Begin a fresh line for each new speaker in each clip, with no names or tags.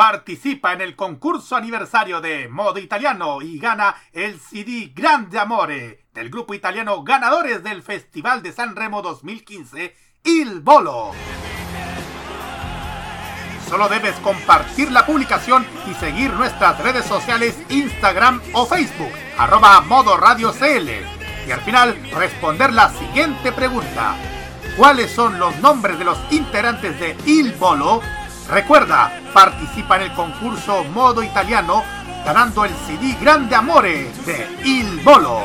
participa en el concurso aniversario de Modo Italiano y gana el CD Grande Amore del grupo italiano ganadores del Festival de San Remo 2015, Il Bolo. Solo debes compartir la publicación y seguir nuestras redes sociales Instagram o Facebook, arroba Modo Radio CL. Y al final responder la siguiente pregunta. ¿Cuáles son los nombres de los integrantes de Il Bolo? Recuerda, participa en el concurso Modo Italiano ganando el CD Grande Amore de Il Bolo.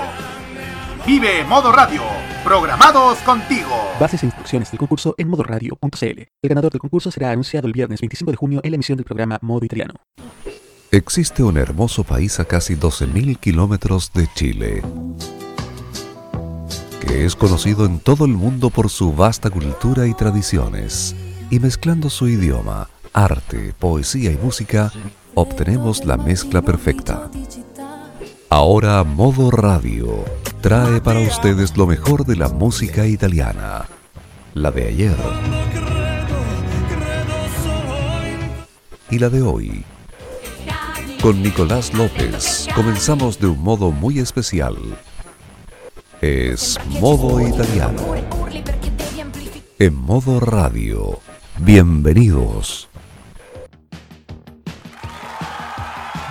Vive Modo Radio, programados contigo.
Bases e instrucciones del concurso en modoradio.cl. El ganador del concurso será anunciado el viernes 25 de junio en la emisión del programa Modo Italiano.
Existe un hermoso país a casi 12.000 kilómetros de Chile, que es conocido en todo el mundo por su vasta cultura y tradiciones, y mezclando su idioma, arte, poesía y música, obtenemos la mezcla perfecta. Ahora Modo Radio trae para ustedes lo mejor de la música italiana, la de ayer y la de hoy. Con Nicolás López comenzamos de un modo muy especial. Es Modo Italiano. En Modo Radio. Bienvenidos.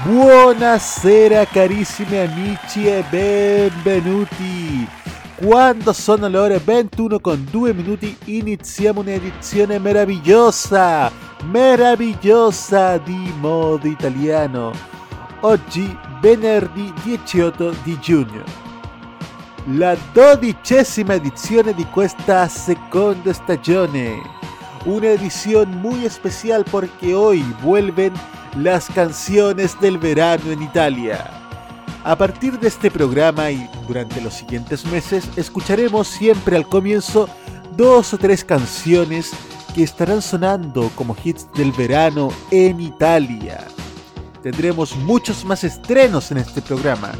Buonasera carissimi amici e benvenuti. Quando sono le ore 21 con 2 minuti iniziamo un'edizione meravigliosa, meravigliosa di modo italiano. Oggi venerdì 18 di giugno. La dodicesima edizione di questa seconda stagione. Una edición muy especial porque hoy vuelven las canciones del verano en Italia. A partir de este programa y durante los siguientes meses escucharemos siempre al comienzo dos o tres canciones que estarán sonando como hits del verano en Italia. Tendremos muchos más estrenos en este programa.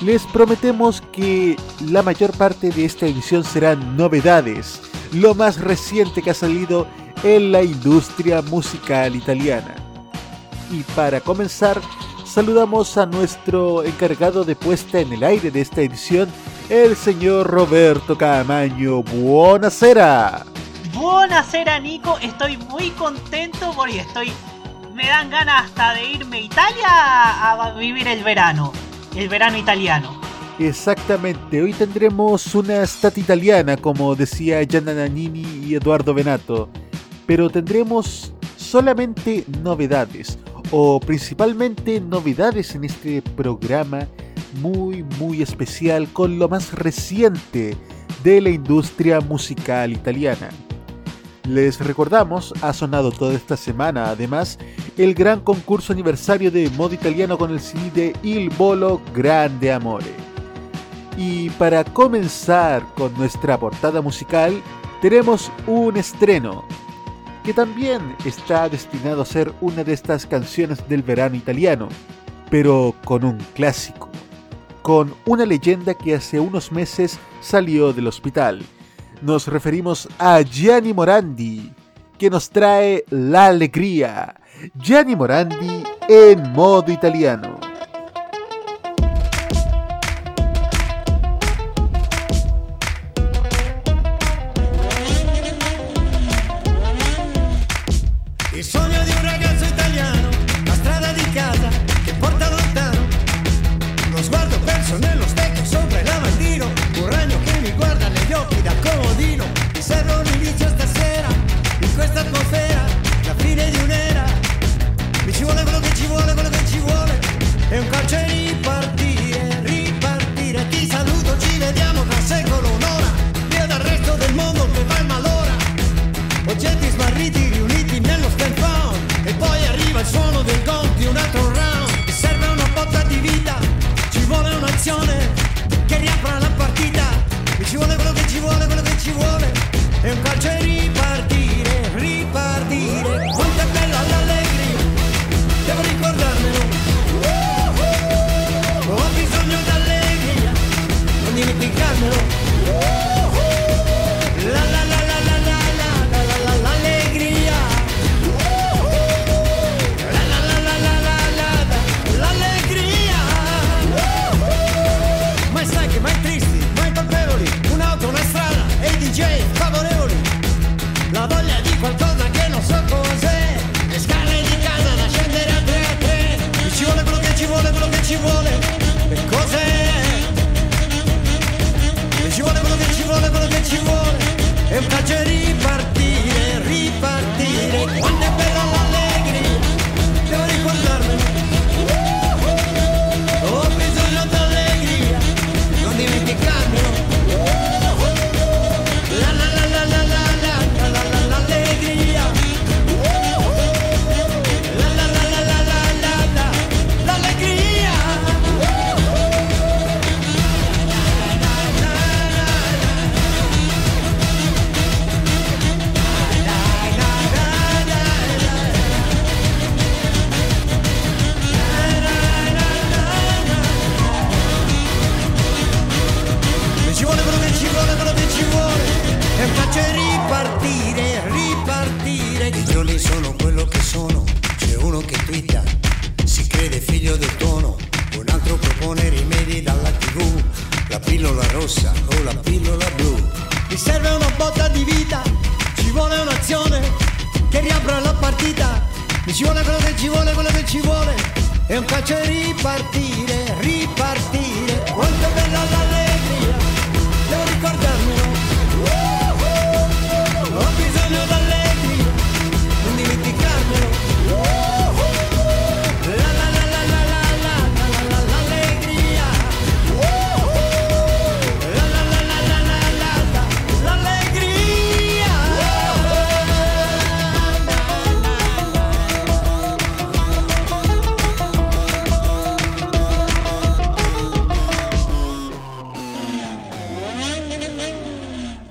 Les prometemos que la mayor parte de esta edición serán novedades, lo más reciente que ha salido en la industria musical italiana. Y para comenzar, saludamos a nuestro encargado de puesta en el aire de esta edición, el señor Roberto Camaño. Buonasera.
Buonasera Nico, estoy muy contento porque estoy... Me dan ganas hasta de irme a Italia a vivir el verano, el verano italiano.
Exactamente, hoy tendremos una stat italiana, como decía Gianna Nannini y Eduardo Benato, pero tendremos solamente novedades o principalmente novedades en este programa muy muy especial con lo más reciente de la industria musical italiana. Les recordamos, ha sonado toda esta semana además el gran concurso aniversario de modo italiano con el CD de Il Bolo Grande Amore. Y para comenzar con nuestra portada musical, tenemos un estreno, que también está destinado a ser una de estas canciones del verano italiano, pero con un clásico, con una leyenda que hace unos meses salió del hospital. Nos referimos a Gianni Morandi, que nos trae la alegría. Gianni Morandi en modo italiano.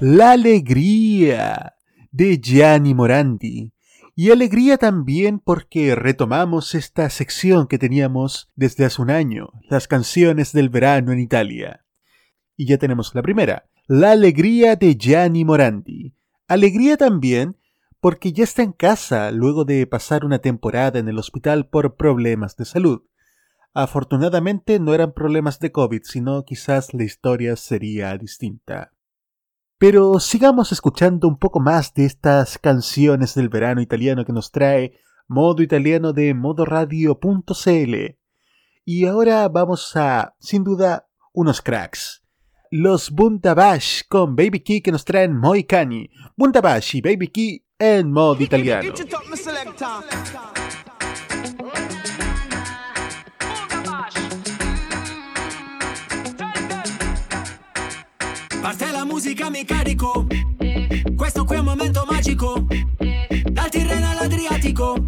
La
alegría de Gianni Morandi. Y alegría también porque retomamos esta sección que teníamos desde hace un año, las canciones del verano en Italia. Y ya tenemos la primera, La alegría de Gianni Morandi. Alegría también porque ya está en casa luego de pasar una temporada en el hospital por problemas de salud. Afortunadamente no eran problemas de COVID, sino quizás la historia sería distinta. Pero sigamos escuchando un poco más de estas canciones del verano italiano que nos trae Modo Italiano de modoradio.cl. Y ahora vamos a, sin duda, unos cracks. Los Bundabash con Baby Key que nos traen Moicani. Bundabash y Baby Key en modo italiano.
Parte la musica, mi carico. Questo qui è un momento magico. Dal Tirreno all'Adriatico.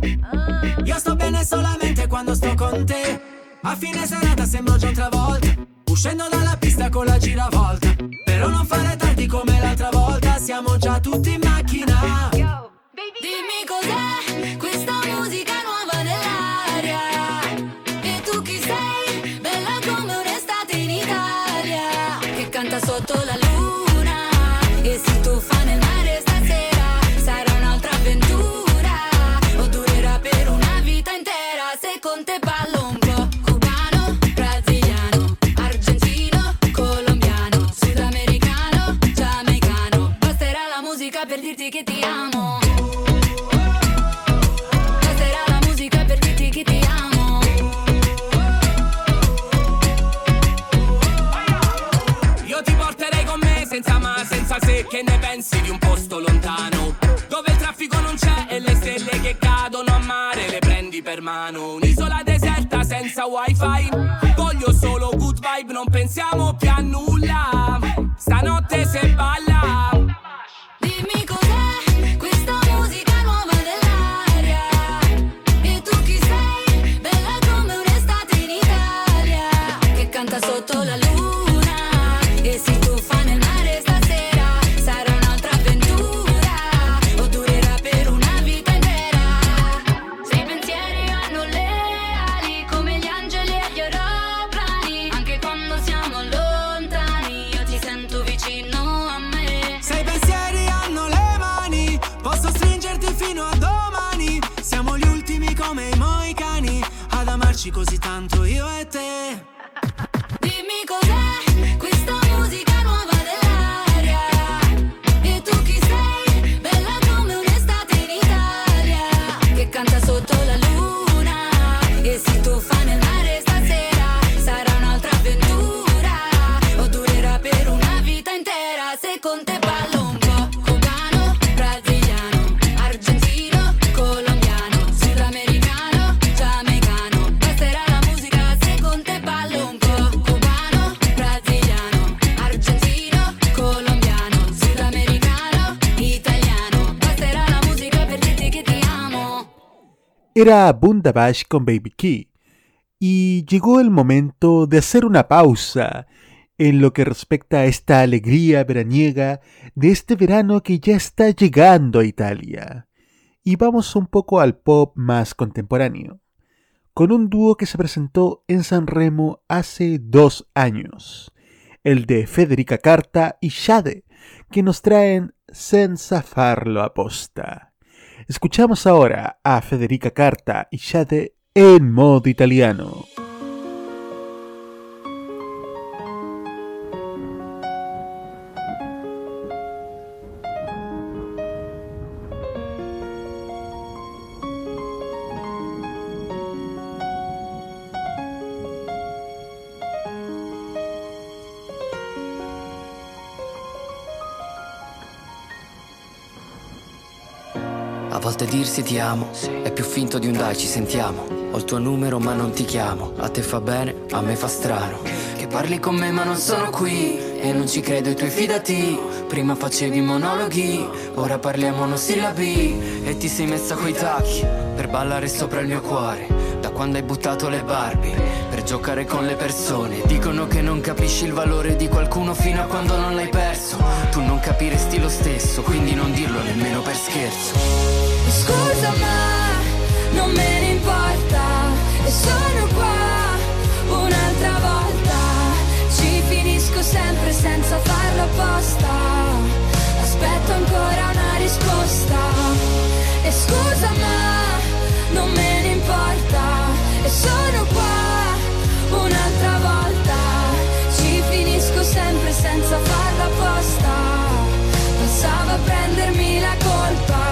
Io sto bene solamente quando sto con te. A fine serata sembro già un'altra volta. Uscendo dalla pista con la giravolta. Però non fare tardi come l'altra volta. Siamo già tutti in macchina.
Dimmi cos'è
mano. Un'isola deserta senza wifi. Voglio solo good vibe, non pensiamo più a nulla. Stanotte se
Era Bundabash con Baby Key. Y llegó el momento de hacer una pausa en lo que respecta a esta alegría veraniega de este verano que ya está llegando a Italia. Y vamos un poco al pop más contemporáneo, con un dúo que se presentó en San Remo hace dos años, el de Federica Carta y Shade, que nos traen Senza farlo apposta. Escuchamos ahora a Federica Carta y Shade en modo italiano.
Volte dirsi ti amo è più finto di un dai ci sentiamo. Ho il tuo numero ma non ti chiamo. A te fa bene, a me fa strano. Che parli con me ma non sono qui. E non ci credo i tuoi fidati. Prima facevi monologhi, ora parliamo monosillabi. E ti sei messa coi tacchi per ballare sopra il mio cuore. Da quando hai buttato le Barbie per giocare con le persone. Dicono che non capisci il valore di qualcuno fino a quando non l'hai perso. Tu non capiresti lo stesso, quindi non dirlo nemmeno per scherzo.
Scusa ma non me ne importa. E sono qua un'altra volta. Ci finisco sempre senza farlo apposta. Aspetto ancora una risposta. E scusa ma non me ne importa. E sono qua un'altra volta. Ci finisco sempre senza farlo apposta. Pensavo a prendermi la colpa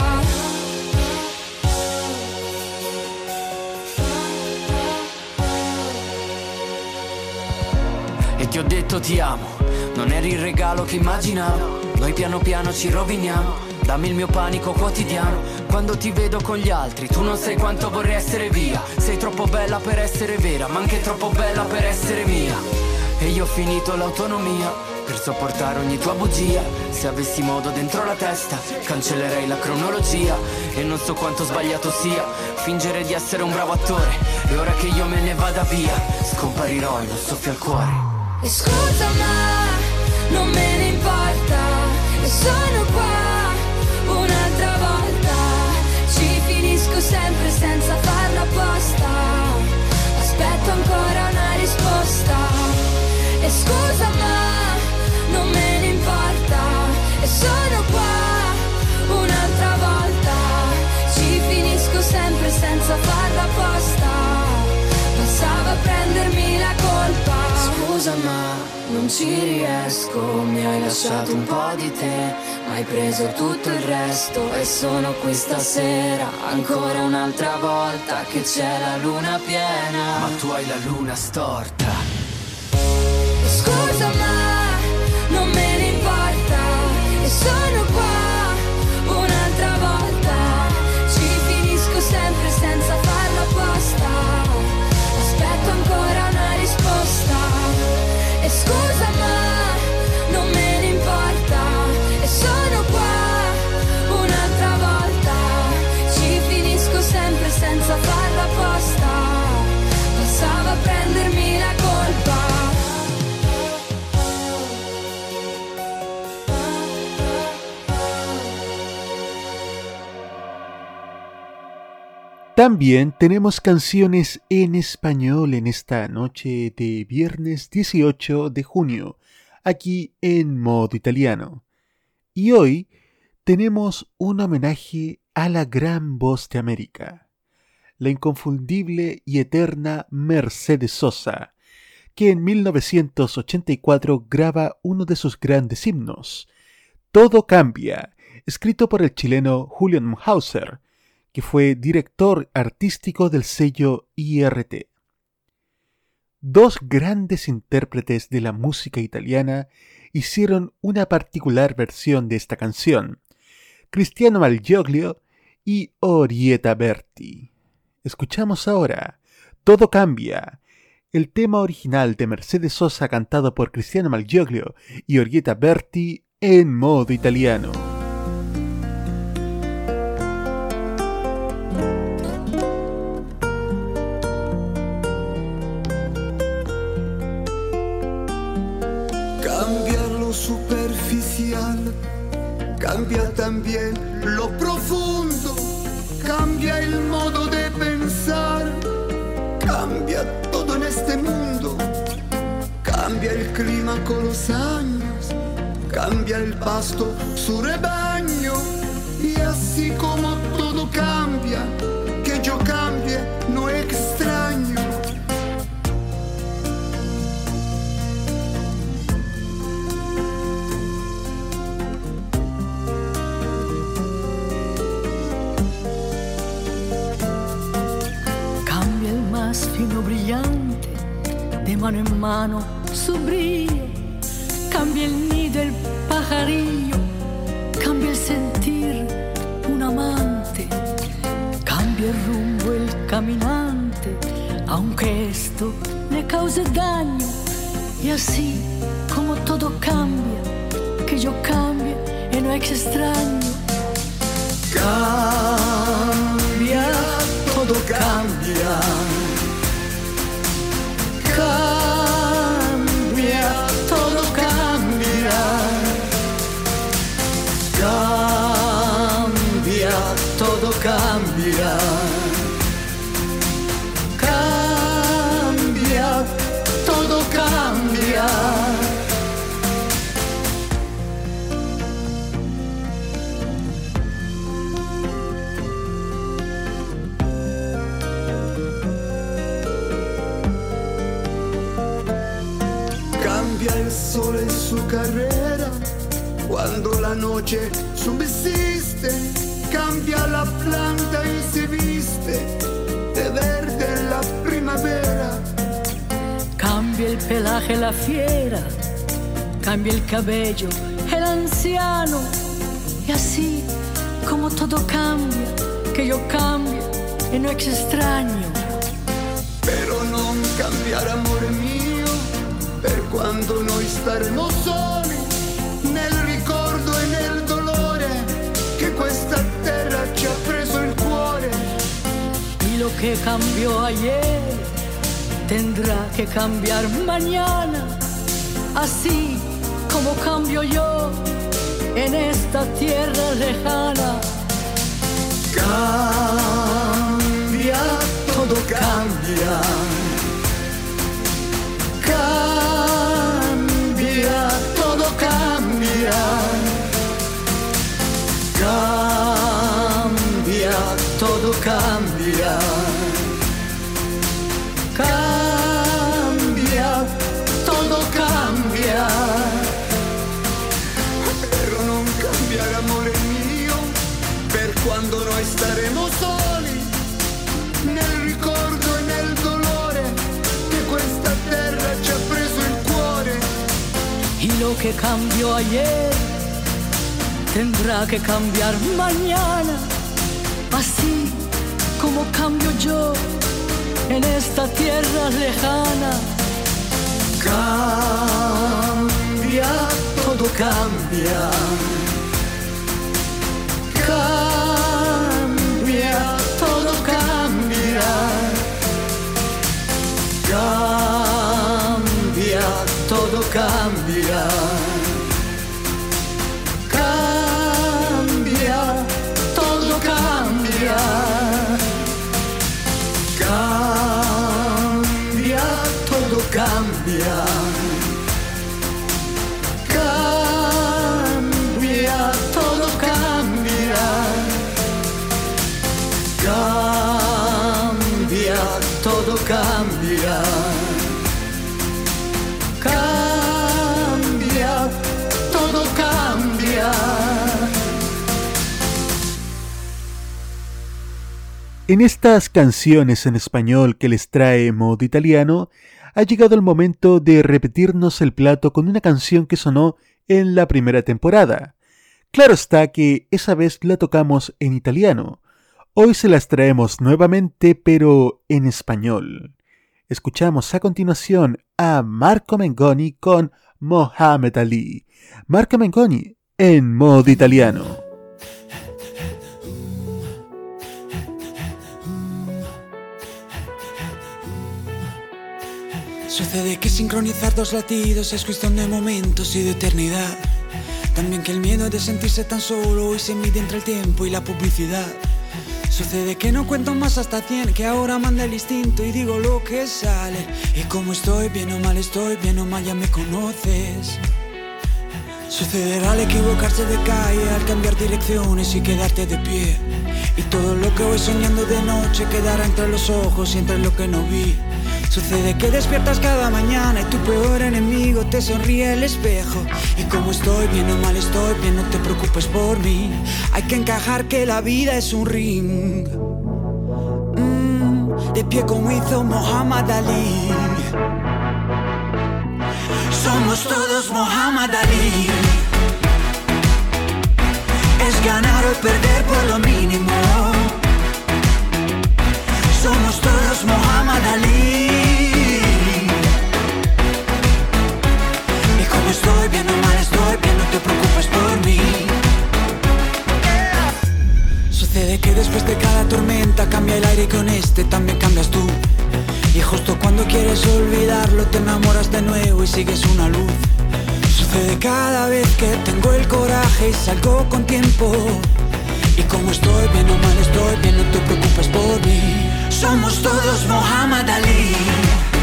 ti ho detto ti amo, non eri il regalo che immaginavo. Noi piano piano ci roviniamo. Dammi il mio panico quotidiano. Quando ti vedo con gli altri, tu non sai quanto vorrei essere via. Sei troppo bella per essere vera, ma anche troppo bella per essere mia. E io ho finito l'autonomia per sopportare ogni tua bugia. Se avessi modo dentro la testa, cancellerei la cronologia. E non so quanto sbagliato sia fingere di essere un bravo attore. E ora che io me ne vada via, scomparirò in un soffio al cuore.
E scusa ma non me ne importa E sono qua un'altra volta. Ci finisco sempre senza farlo apposta. Aspetto ancora una risposta. E scusa ma non me ne importa E sono qua un'altra volta. Ci finisco sempre senza farlo apposta. Pensavo a prendermi la colpa
Scusa ma non ci riesco, mi hai lasciato un po' di te, ma hai preso tutto il resto. E sono qui stasera, ancora un'altra volta che c'è la luna piena, ma tu hai la luna storta.
scores on
También tenemos canciones en español en esta noche de viernes 18 de junio, aquí en modo italiano. Y hoy tenemos un homenaje a la gran voz de América, la inconfundible y eterna Mercedes Sosa, que en 1984 graba uno de sus grandes himnos, Todo cambia, escrito por el chileno Julian Munhauser, que fue director artístico del sello IRT. Dos grandes intérpretes de la música italiana hicieron una particular versión de esta canción, Cristiano Malgioglio y Orietta Berti. Escuchamos ahora Todo cambia, el tema original de Mercedes Sosa cantado por Cristiano Malgioglio y Orietta Berti en modo italiano.
Cambia también lo profundo, cambia el modo de pensar, cambia todo en este mundo, cambia el clima con los años, cambia el pasto su rebaño y así como todo
cambia,
mano en mano su brillo. Cambia el nido, el pajarillo, cambia el sentir, un amante. Cambia el rumbo, el caminante, aunque esto le cause daño. Y así como todo cambia, que yo cambie y no es extraño.
Cambia, todo cambia. Cambia, la noche subsiste. Cambia la planta y se viste de verde en la primavera.
Cambia el pelaje la fiera, cambia el cabello el anciano. Y así como todo cambia, que yo cambie y no es extraño.
Però non cambiare amore mio, per quando noi staremo soli, nel ha preso il cuore.
Y lo que cambió ayer tendrá que cambiar mañana, así como cambio yo en esta tierra lejana.
Cambia, todo cambia. Cambia, todo cambia. Cambia, cambia. Cambia, todo cambia. Però non cambiare amore mio, per quando noi staremo soli, nel ricordo e nel dolore, che questa terra ci ha preso il cuore.
Y lo que cambió ayer tendrá que cambiar mañana, así como cambio yo en esta tierra lejana.
Cambia, todo cambia. Cambia, todo cambia. Cambia, todo. Cambia, cambia. Cambia, todo cambia. Cambia, todo cambia. Cambia, todo cambia.
En estas canciones en español que les trae modo italiano, ha llegado el momento de repetirnos el plato con una canción que sonó en la primera temporada. Claro está que esa vez la tocamos en italiano. Hoy se las traemos nuevamente, pero en español. Escuchamos a continuación a Marco Mengoni con Mohamed Ali. Marco Mengoni en modo italiano.
Sucede que sincronizar dos latidos es cuestión de momentos y de eternidad. También que el miedo de sentirse tan solo hoy se mide entre el tiempo y la publicidad. Sucede que no cuento más hasta 100, que ahora manda el instinto y digo lo que sale. Y como estoy, bien o mal estoy, bien o mal ya me conoces. Sucederá al equivocarse de calle, al cambiar direcciones y quedarte de pie. Y todo lo que voy soñando de noche quedará entre los ojos y entre lo que no vi. Sucede que despiertas cada mañana y tu peor enemigo te sonríe el espejo. Y como estoy bien o mal estoy bien, no te preocupes por mí. Hay que encajar que la vida es un ring. Mm, de pie como hizo Muhammad Ali. Somos todos Muhammad Ali. Es ganar o perder por lo mínimo. Somos todos Muhammad Ali. Estoy bien mal estoy bien, no te preocupes por mí. Sucede que después de cada tormenta cambia el aire y con este también cambias tú. Y justo cuando quieres olvidarlo te enamoras de nuevo y sigues una luz. Sucede cada vez que tengo el coraje y salgo con tiempo. Y como estoy bien o mal estoy bien, no te preocupes por mí. Somos todos Muhammad Ali.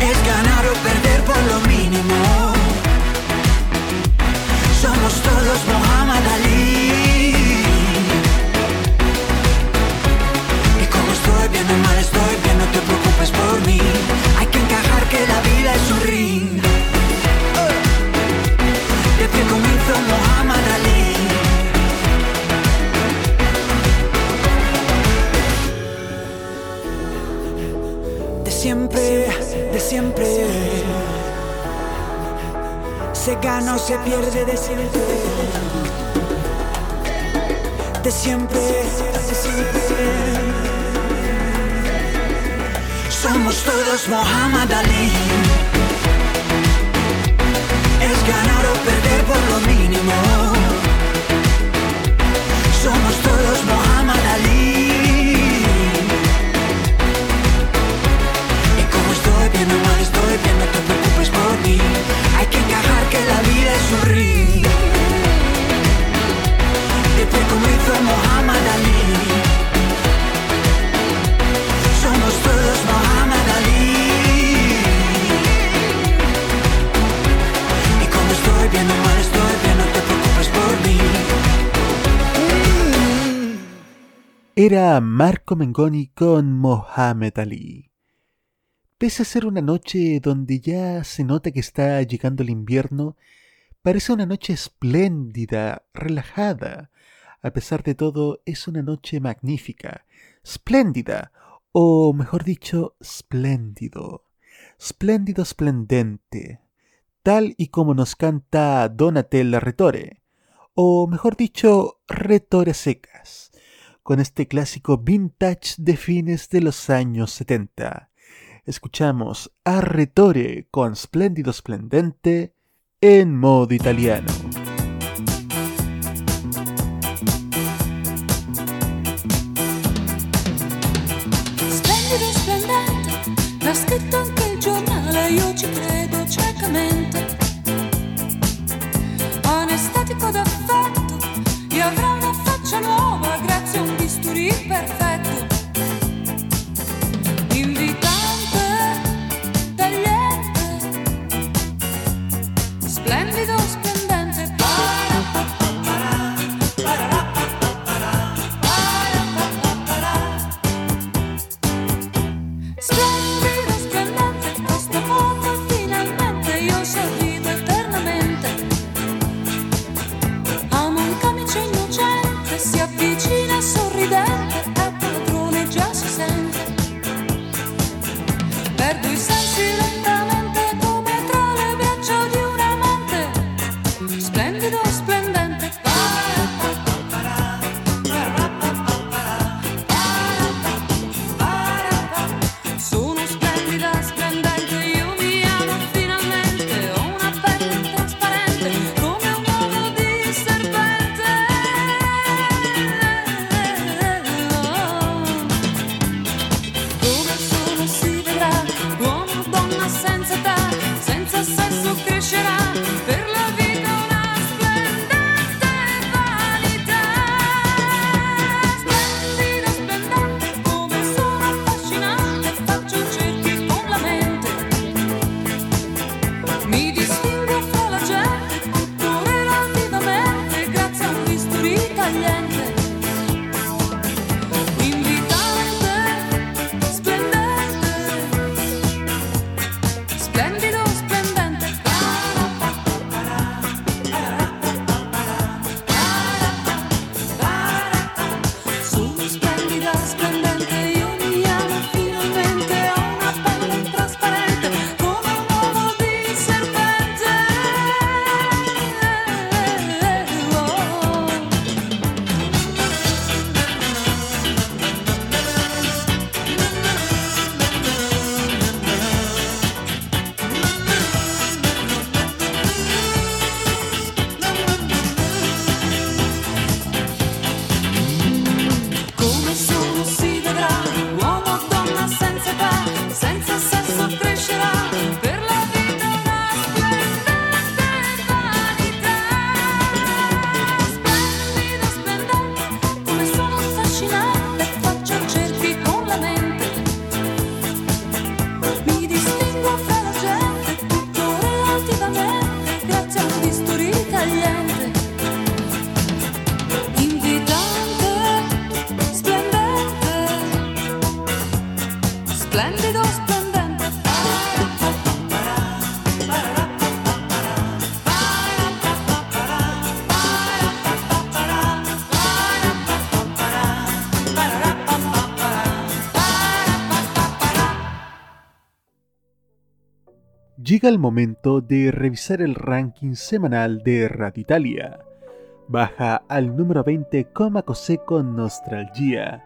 Es ganar o perder por lo mínimo. Somos todos Muhammad Ali. Y como estoy bien o mal estoy bien, no te preocupes por mí. Hay que encajar que la vida es un ring. De pie como hizo Muhammad Ali. De siempre, siempre. Se gana o se pierde de siempre. De siempre. Somos todos Muhammad Ali. Es ganar o perder por lo mínimo. Somos todos Muhammad bien, no te preocupes por mí. Hay que encajar que la vida es un ring. De pie como hizo Muhammad Ali. Somos todos Muhammad Ali. Y como estoy bien o mal estoy bien, no te preocupes por mí.
Era Marco Mengoni con Mohamed Ali. Pese a ser una noche donde ya se nota que está llegando el invierno, parece una noche espléndida, relajada. A pesar de todo, es una noche magnífica, espléndida, o mejor dicho, espléndido. Espléndido, esplendente, tal y como nos canta Donatella Retore, o mejor dicho, Retore Secas, con este clásico vintage de fines de los años 70. Escuchamos a con Splendido Splendente en modo italiano.
Splendido, splendente, l'ha scritto anche il giornale, io ci credo ciecamente.
Llega el momento de revisar el ranking semanal de Radio Italia. Baja al número 20 Coma Cosé con Nostalgia.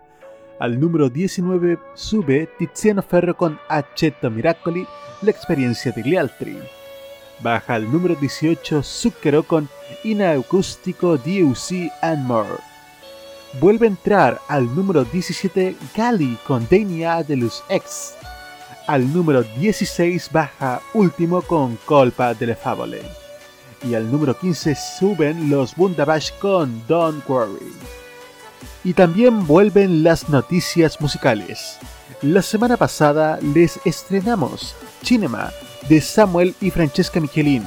Al número 19 sube Tiziano Ferro con Accetto Miracoli, la experiencia degli altri. Baja al número 18 Zucchero con Inacústico DUC and More. Vuelve a entrar al número 17 Gali con Denia de Luz X. Al número 16 baja último con Colpa delle Favole. Y al número 15 suben los Bundabash con Don't Worry. Y también vuelven las noticias musicales. La semana pasada les estrenamos Cinema de Samuel y Francesca Michelin,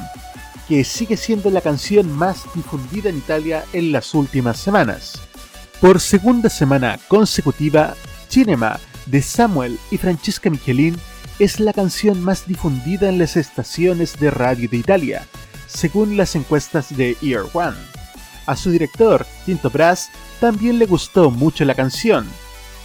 que sigue siendo la canción más difundida en Italia en las últimas semanas. Por segunda semana consecutiva, Cinema de Samuel y Francesca Michelin es la canción más difundida en las estaciones de radio de Italia, según las encuestas de Ear One. A su director, Tinto Brass, también le gustó mucho la canción,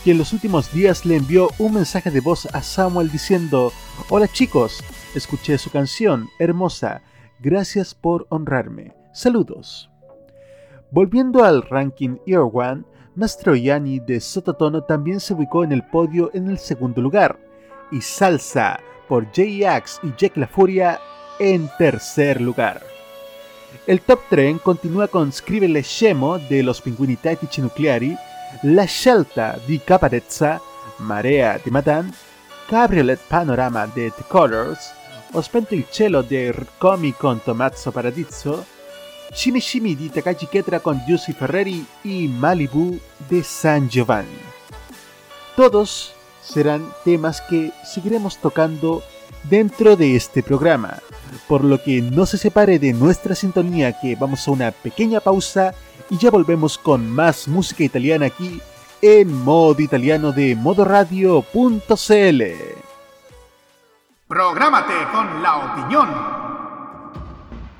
y en los últimos días le envió un mensaje de voz a Samuel diciendo, Hola chicos, escuché su canción, hermosa, gracias por honrarme, saludos. Volviendo al ranking Ear One, Mastroianni de Sototono también se ubicó en el podio en el segundo lugar, y Salsa por J-Ax y Jack La Furia en tercer lugar. El top 3 continúa con Scrivele Scemo de los Pinguini Tattici Nucleari, La Scelta di Caparezza, Marea di Madan, Cabriolet Panorama de The Colors, Ho spento il cielo de Comi con Tomazzo Paradiso, Shimi Shimi di Takagi Ketra con Giussi Ferreri y Malibu de San Giovanni. Todos serán temas que seguiremos tocando dentro de este programa, por lo que no se separe de nuestra sintonía que vamos a una pequeña pausa y ya volvemos con más música italiana aquí en modo italiano de modoradio.cl.
Prográmate con la opinión.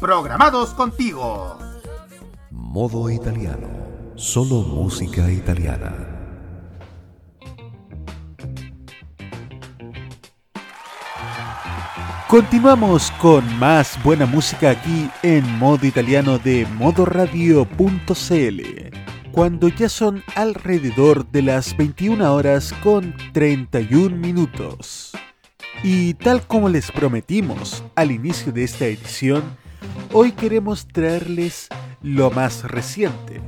programados contigo.
Modo italiano. Solo música italiana.
Continuamos con más buena música aquí en modo italiano de modoradio.cl. Cuando ya son alrededor de las 21 horas con 31 minutos. Y tal como les prometimos al inicio de esta edición, hoy queremos traerles lo más reciente,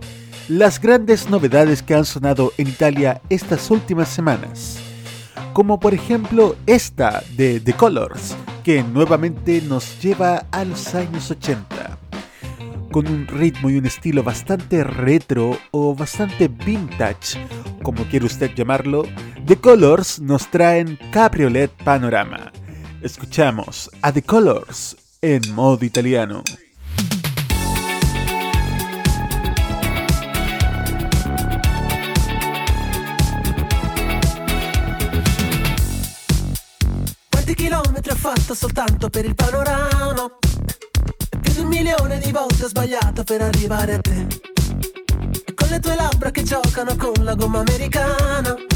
las grandes novedades que han sonado en Italia estas últimas semanas, como por ejemplo esta de The Colors, que nuevamente nos lleva a los años 80, con un ritmo y un estilo bastante retro o bastante vintage, como quiere usted llamarlo, The Colors nos traen Cabriolet Panorama. Escuchamos a The Colors en modo italiano.
Quanti chilometri ho fatto soltanto per il panorama? Più di un milione di volte ho sbagliato per arrivare a te. E con le tue labbra che giocano con la gomma americana.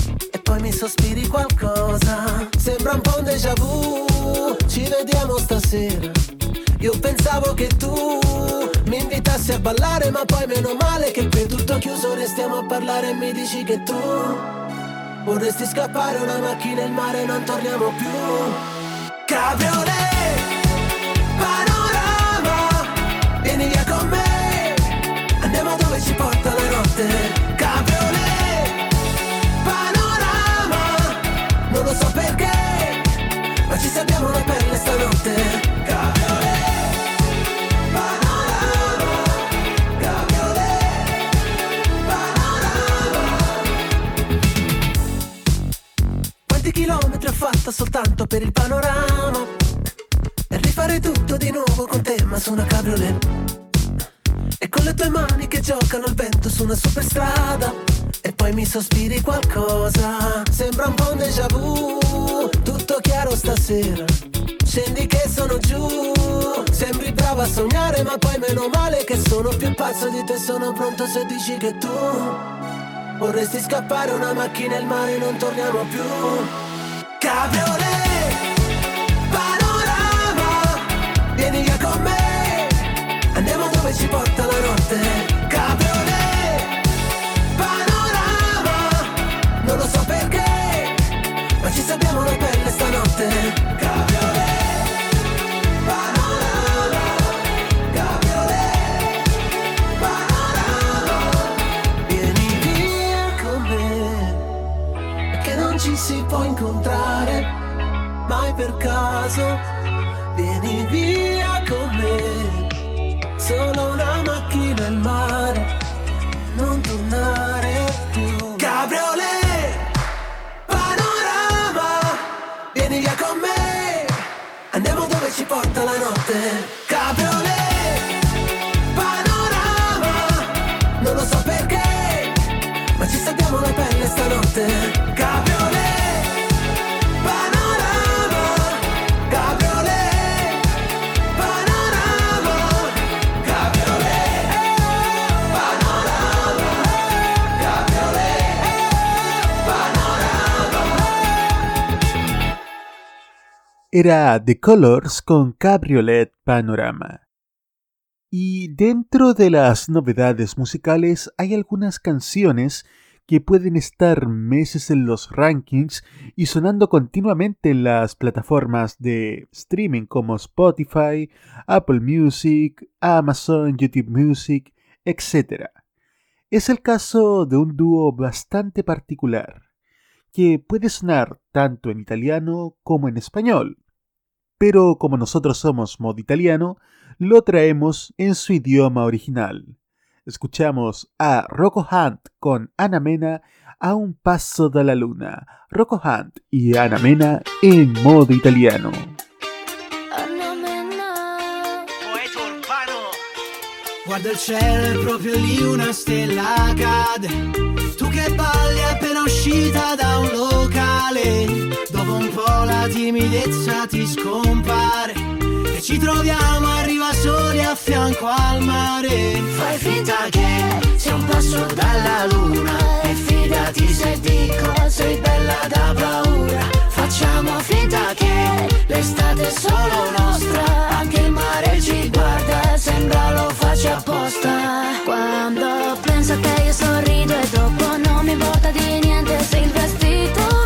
Poi mi sospiri qualcosa. Sembra un po' un déjà vu. Ci vediamo stasera. Io pensavo che tu mi invitassi a ballare, ma poi meno male che per tutto chiuso restiamo a parlare e mi dici che tu vorresti scappare una macchina in mare e non torniamo più. Cabriolet, panorama, vieni via con me, andiamo dove ci porta la notte. notte
chilometri ho fatto soltanto per il panorama? E rifare tutto di nuovo con te ma su una cabriolet. E con le tue mani che giocano al vento su una superstrada poi mi sospiri qualcosa. Sembra un po' un déjà vu. Tutto chiaro stasera. Scendi che sono giù. Sembri brava a sognare ma poi meno male che sono più pazzo di te. Sono pronto se dici che tu Vorresti scappare una macchina e il mare non torniamo più. Cabriolet Panorama Vieni via con me. Andiamo dove ci porta la notte puzzle
Era The Colors con Cabriolet Panorama. Y dentro de las novedades musicales hay algunas canciones que pueden estar meses en los rankings y sonando continuamente en las plataformas de streaming como Spotify, Apple Music, Amazon, YouTube Music, etc. Es el caso de un dúo bastante particular, que puede sonar tanto en italiano como en español, pero como nosotros somos modo italiano, lo traemos en su idioma original. Escuchamos a Rocco Hunt con Ana Mena a un paso de la luna. Rocco Hunt y Ana Mena en modo italiano.
Poeta urbano.
Guarda il cielo, è proprio lì una stella cade. Tu che balli appena uscita da un locale. Dopo un po' la timidezza ti scompare. E ci troviamo, arriva soli a fianco al mare. Fai finta che sia un passo dalla luna. E fidati se dico, sei bella da paura. Facciamo finta che l'estate è solo nostra. Anche il mare ci guarda, sembra lo faccia apposta.
Quando penso te io sorrido e dopo non mi importa di niente se il vestito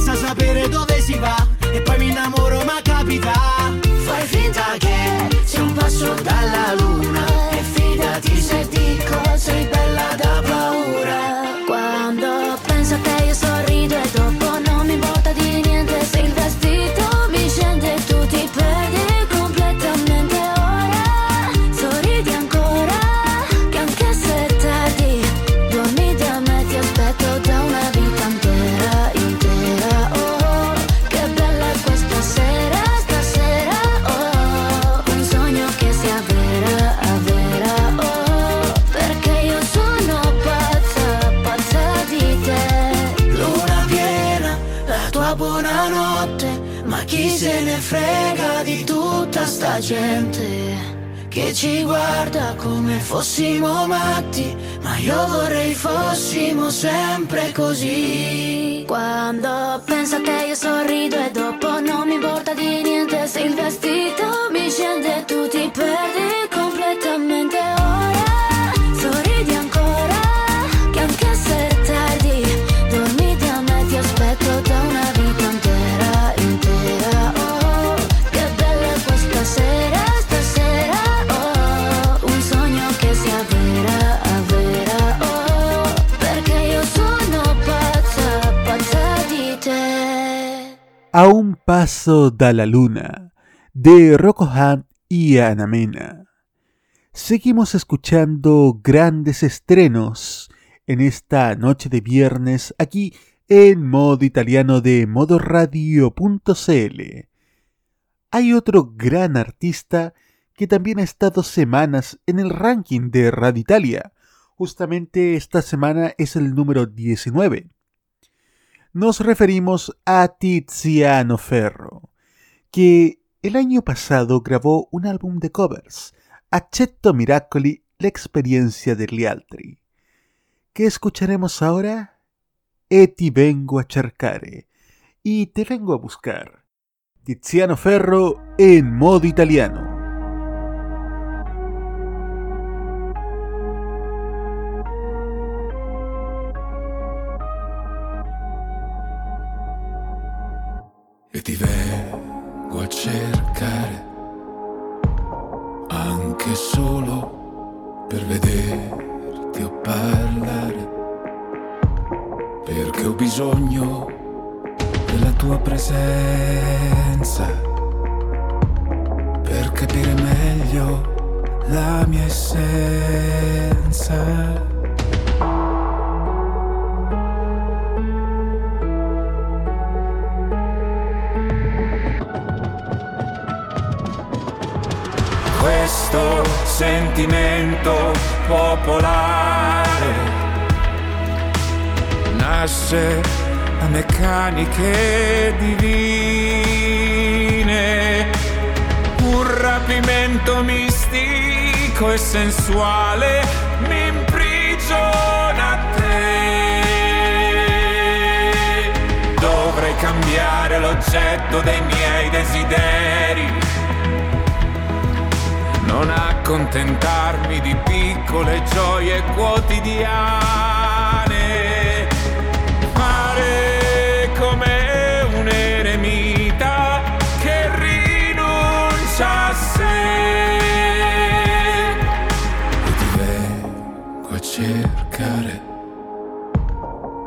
senza sapere dove si va. E poi mi innamoro, ma capita. Fai finta che sia un passo dalla luna. E fidati sta gente che ci guarda come fossimo matti. Ma io vorrei fossimo sempre così.
Quando penso a te io sorrido e dopo non mi importa di niente se il vestito mi scende e tu ti perdi
un paso da la luna de Rocco Hunt y Ana Mena. Seguimos escuchando grandes estrenos en esta noche de viernes aquí en modo italiano de modoradio.cl. Hay otro gran artista que también ha estado semanas en el ranking de Radio Italia. Justamente esta semana es el número 19. Nos referimos a Tiziano Ferro, que el año pasado grabó un álbum de covers, Accetto Miracoli, la experiencia degli altri. ¿Qué escucharemos ahora? E ti vengo a cercare, y te vengo a buscar. Tiziano Ferro en modo italiano.
Ti vengo a cercare anche solo per vederti o parlare perché ho bisogno della tua presenza per capire meglio la mia essenza questo sentimento popolare nasce da meccaniche divine, un rapimento mistico e sensuale mi imprigiona a te. Dovrei cambiare l'oggetto dei miei desideri non accontentarmi di piccole gioie quotidiane, fare come un eremita che rinuncia a sé. E ti vengo a cercare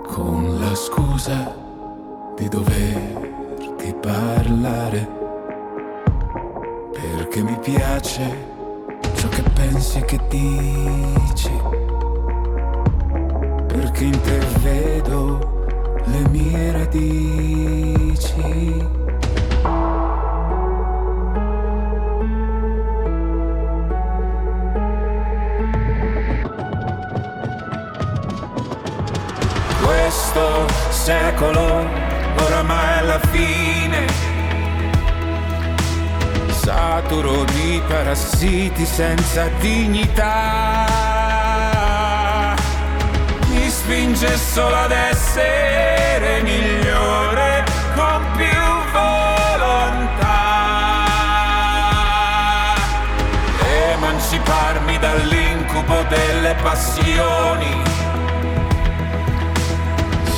con la scusa di doverti parlare perché mi piace pensi che dici, perché intervedo le mie radici. Questo secolo oramai è alla fine saturo di parassiti senza dignità. Mi spinge solo ad essere migliore con più volontà. Emanciparmi dall'incubo delle passioni.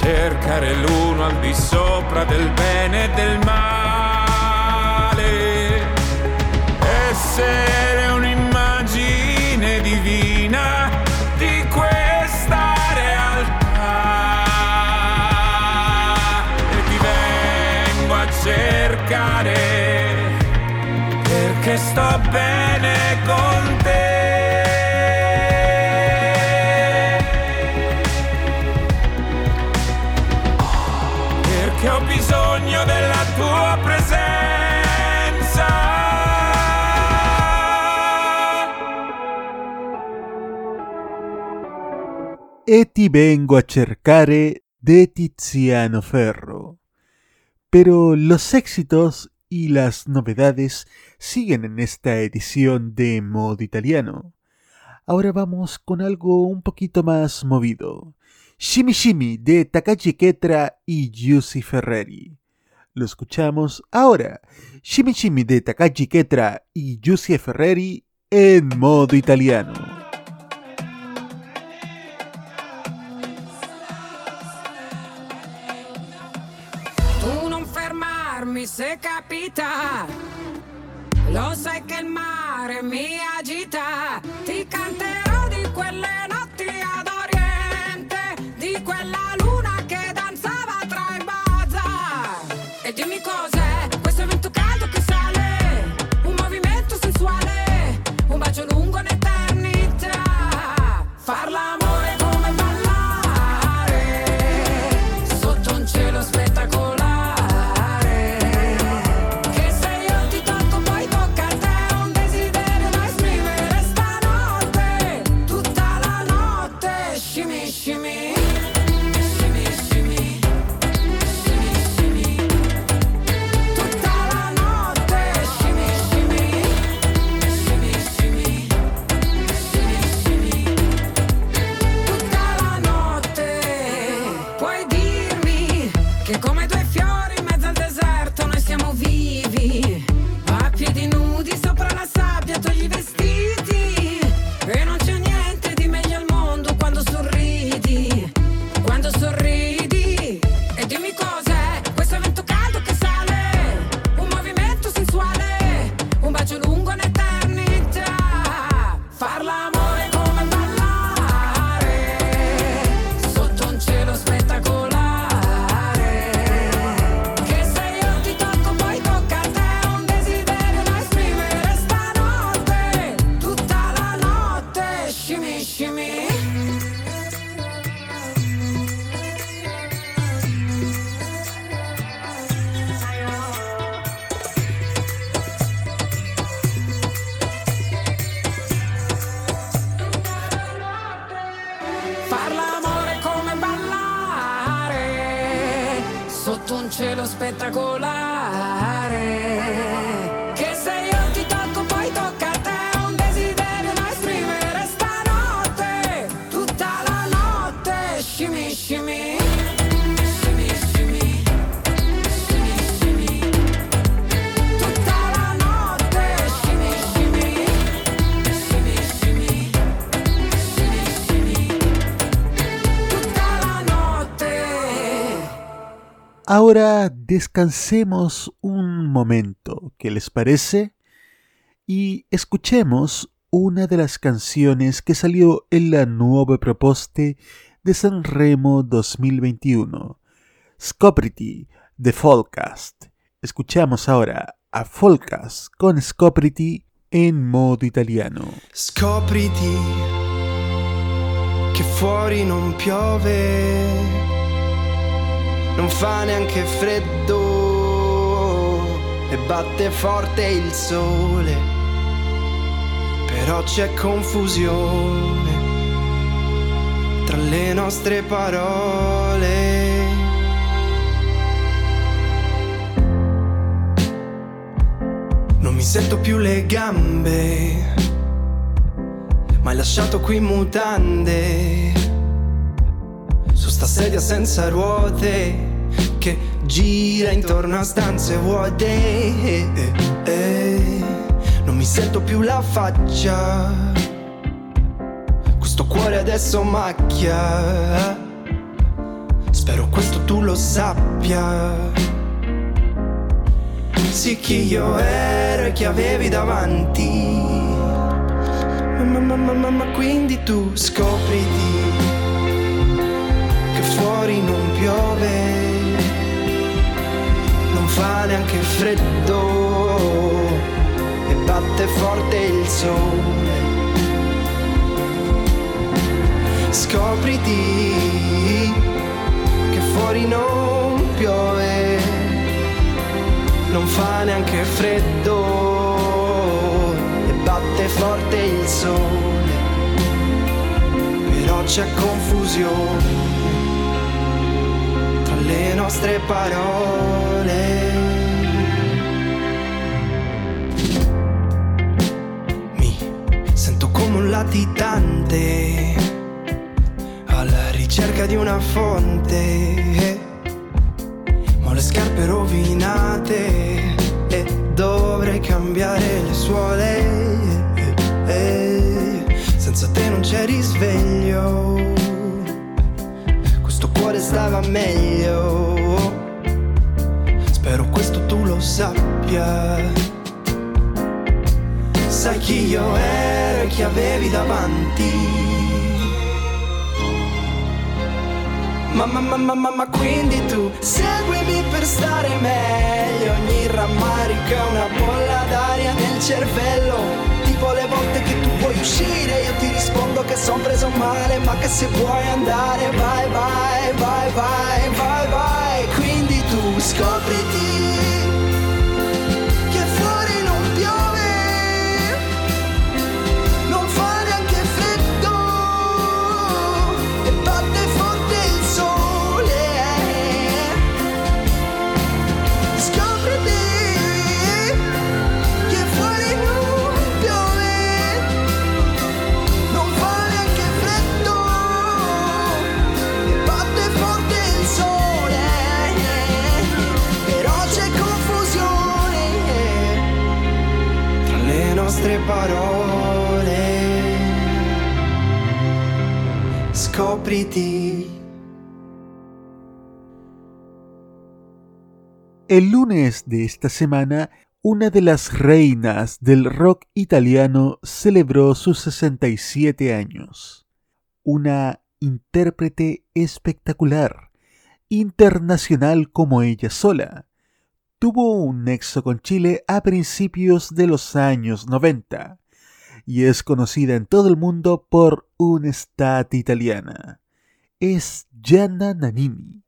Cercare l'uno al di sopra del bene e del male essere un'immagine divina di questa realtà e ti vengo a cercare perché sto bene con te. Perché ho bisogno della tua
E ti vengo a cercare de Tiziano Ferro. Pero los éxitos y las novedades siguen en esta edición de modo italiano. Ahora vamos con algo un poquito más movido. Shimi Shimi de Takashi Ketra y Giussi Ferreri. Lo escuchamos ahora. Shimi Shimi de Takashi Ketra y Giussi Ferreri en modo italiano.
Scusami se capita, lo sai che il mare mi agita, ti canterò di quelle notti ad oriente, di quella luna che danzava tra i bazar. E dimmi cos'è questo vento caldo che sale, un movimento sensuale, un bacio lungo un'eternità. Farla Go life.
Ahora descansemos un momento, ¿qué les parece? Y escuchemos una de las canciones que salió en la nueva proposte de San Remo 2021, Scoprity de Folcast. Escuchamos ahora a Folcast con Scoprity en modo italiano.
Scopriti che fuori non piove, non fa neanche freddo e batte forte il sole, però c'è confusione tra le nostre parole. Non mi sento più le gambe ma hai lasciato qui mutande sta sedia senza ruote che gira intorno a stanze vuote. Eh, eh, eh. non mi sento più la faccia. Questo cuore adesso macchia. Spero questo tu lo sappia. Sì chi io ero e chi avevi davanti. Ma, ma, ma, ma, ma quindi tu scopriti fuori non piove, non fa neanche freddo e batte forte il sole. Scopriti che fuori non piove, non fa neanche freddo e batte forte il sole, però c'è confusione le nostre parole. Mi sento come un latitante alla ricerca di una fonte. Ma ho le scarpe rovinate e dovrei cambiare le suole. Senza te non c'è risveglio. Cuore stava meglio. Spero questo tu lo sappia. Sai chi io ero e chi avevi davanti. Ma, ma, ma, ma, ma, ma quindi tu seguimi per stare meglio Ogni rammarico è una bolla d'aria nel cervello le volte che tu vuoi uscire Io ti rispondo che son preso male Ma che se vuoi andare vai vai vai vai vai vai. Quindi tu scopriti parole. Scopriti.
El lunes de esta semana, una de las reinas del rock italiano celebró sus 67 años. Una intérprete espectacular, internacional como ella sola. Tuvo un nexo con Chile a principios de los años 90 y es conocida en todo el mundo por un'estate italiana. Es Gianna Nannini,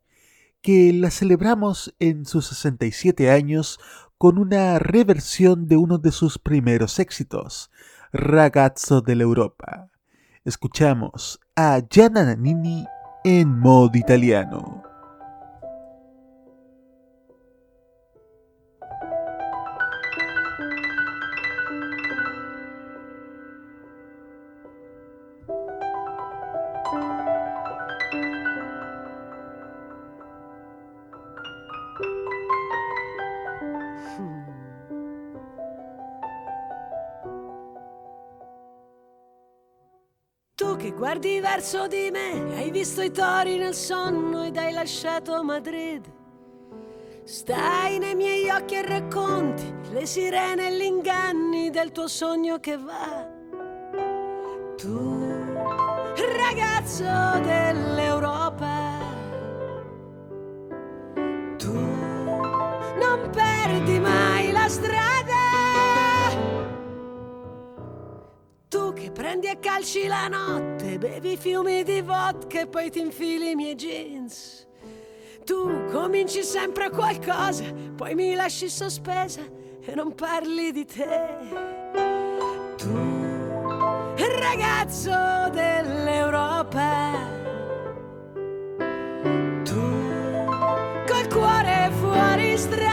que la celebramos en sus 67 años con una reversión de uno de sus primeros éxitos, Ragazzo dell'Europa. Escuchamos a Gianna Nannini en modo italiano.
Tu che guardi verso di me, hai visto i tori nel sonno ed hai lasciato Madrid. Stai nei miei occhi e racconti le sirene e gli inganni del tuo sogno che va. Tu, ragazzo dell'Europa, prendi a calci la notte, bevi fiumi di vodka e poi ti infili i miei jeans. Tu cominci sempre qualcosa, poi mi lasci sospesa e non parli di te. Tu, ragazzo dell'Europa, tu col cuore fuori strada.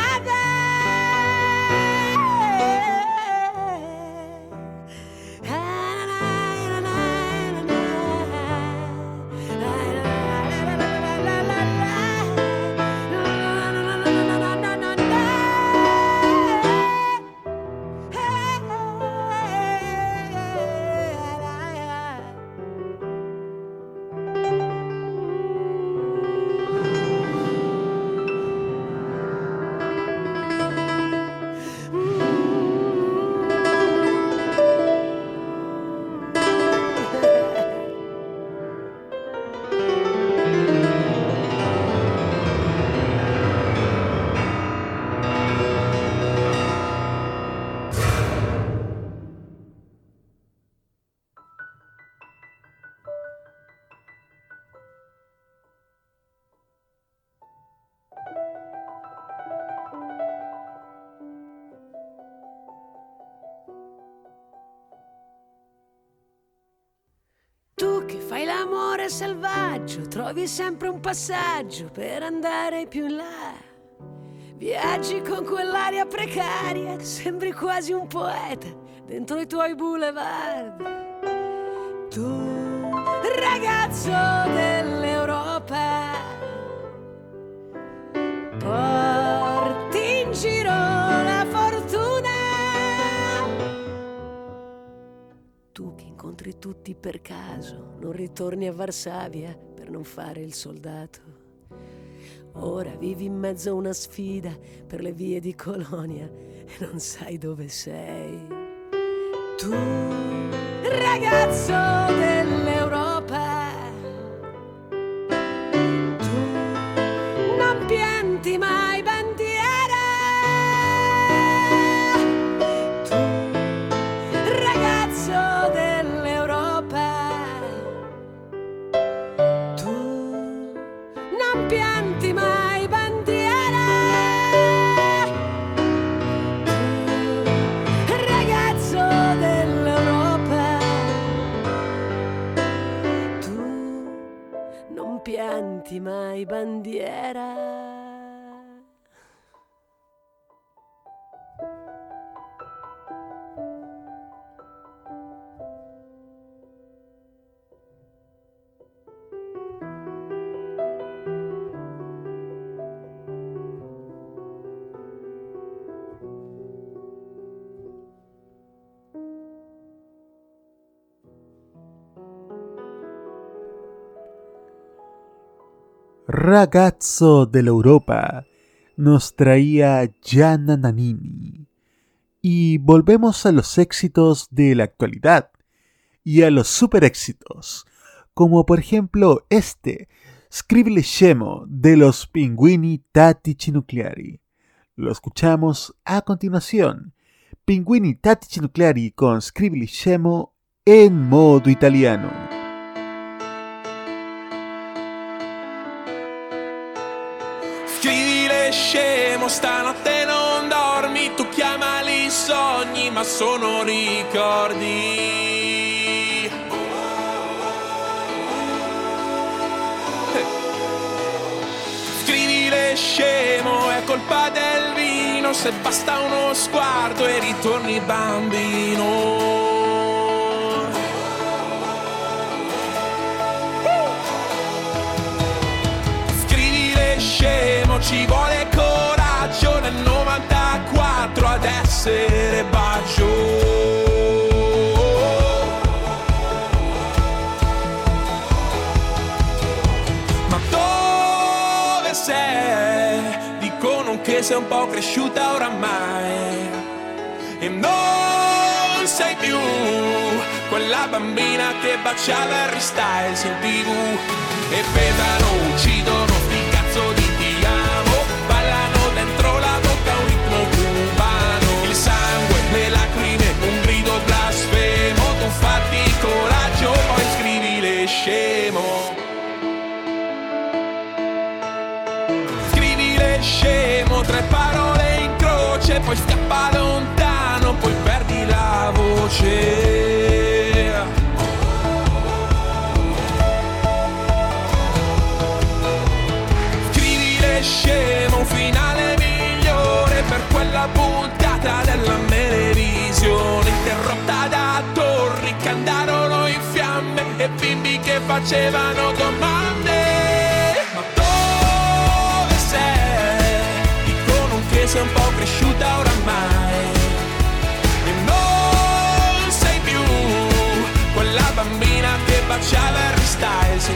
L'amore selvaggio, trovi sempre un passaggio per andare più in là. Viaggi con quell'aria precaria, sembri quasi un poeta dentro i tuoi boulevard. Tu, ragazzo dell'Europa, incontri tutti per caso, non ritorni a Varsavia per non fare il soldato. Ora vivi in mezzo a una sfida per le vie di Colonia e non sai dove sei. Tu, ragazzo dell'Europa, tu non pianti mai non pianti mai bandiera. Ragazzo dell'Europa
nos traía Gianna Nannini. Y volvemos a los éxitos de la actualidad y a los super éxitos, como por ejemplo este, Scribble Scemo de los Pinguini Tattici Nucleari. Lo escuchamos a continuación. Pinguini Tattici Nucleari con Scribble Scemo en modo italiano.
Scemo, stanotte non dormi, tu chiamali sogni, ma sono ricordi. Scrivile scemo, è colpa del vino, se basta uno sguardo e ritorni bambino. Scemo, ci vuole coraggio nel 94 ad essere bacio. Ma dove sei? Dicono che sei un po' cresciuta oramai e non sei più quella bambina che baciava Harry Styles in tv e pesano, uccidono dentro la bocca un ritmo cubano. Il sangue, le lacrime, un grido blasfemo. Tu fatti coraggio poi scrivi le scemo. Scrivi le scemo tre parole in croce poi scappa lontano poi perdi la voce puntata della televisione interrotta da torri che andarono in fiamme e bimbi che facevano domande. Ma dove sei? dicono che sei un po' cresciuta oramai. E non sei più quella bambina che baciava Harry Styles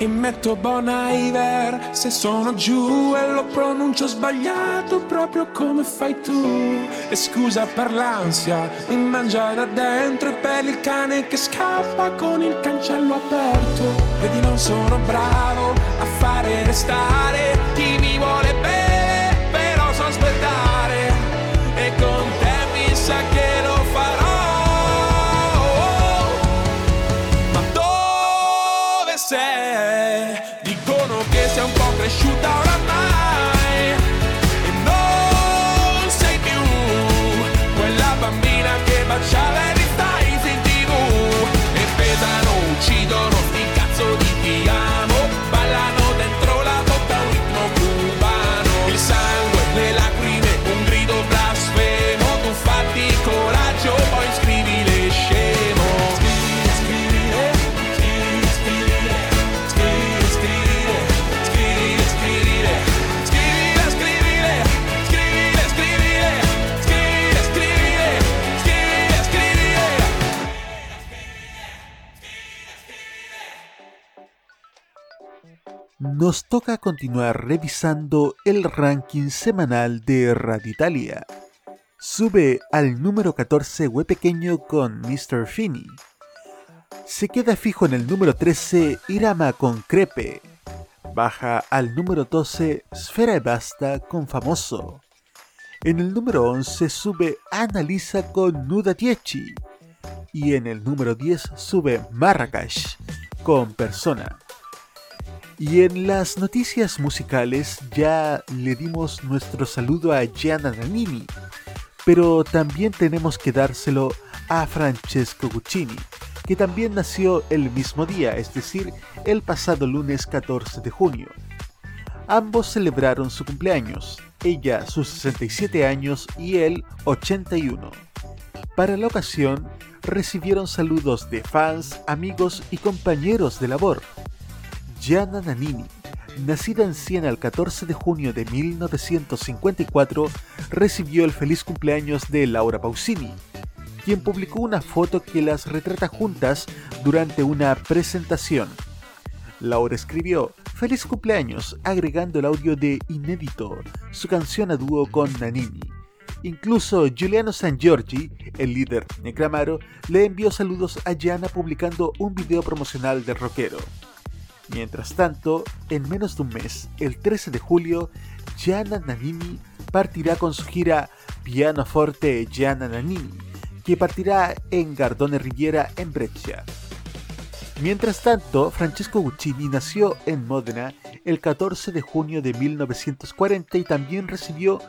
e metto Bon Iver se sono giù e lo pronuncio sbagliato proprio come fai tu. E scusa per l'ansia mi mangia da dentro e per il cane che scappa con il cancello aperto. Vedi non sono bravo a fare restare
toca continuar revisando el ranking semanal de Radio Italia. Sube al número 14 Hue Pequeño con Mr. Fini. Se queda fijo en el número 13 Irama con Crepe. Baja al número 12 Sfera e Basta con Famoso. En el número 11 sube Analisa con Nuda Dieci. Y en el número 10 sube Marrakech con Persona. Y en las noticias musicales ya le dimos nuestro saludo a Gianna Nannini, pero también tenemos que dárselo a Francesco Guccini, que también nació el mismo día, es decir, el pasado lunes 14 de junio. Ambos celebraron su cumpleaños, ella sus 67 años y él 81. Para la ocasión, recibieron saludos de fans, amigos y compañeros de labor. Gianna Nannini, nacida en Siena el 14 de junio de 1954, recibió el feliz cumpleaños de Laura Pausini, quien publicó una foto que las retrata juntas durante una presentación. Laura escribió Feliz cumpleaños agregando el audio de Inédito, su canción a dúo con Nannini. Incluso Giuliano San Giorgi, el líder Necramaro, le envió saludos a Gianna publicando un video promocional del rockero. Mientras tanto, en menos de un mes, el 13 de julio, Gianna Nannini partirá con su gira Piano Forte Gianna Nannini, que partirá en Gardone Riviera en Brescia. Mientras tanto, Francesco Guccini nació en Módena el 14 de junio de 1940 y también recibió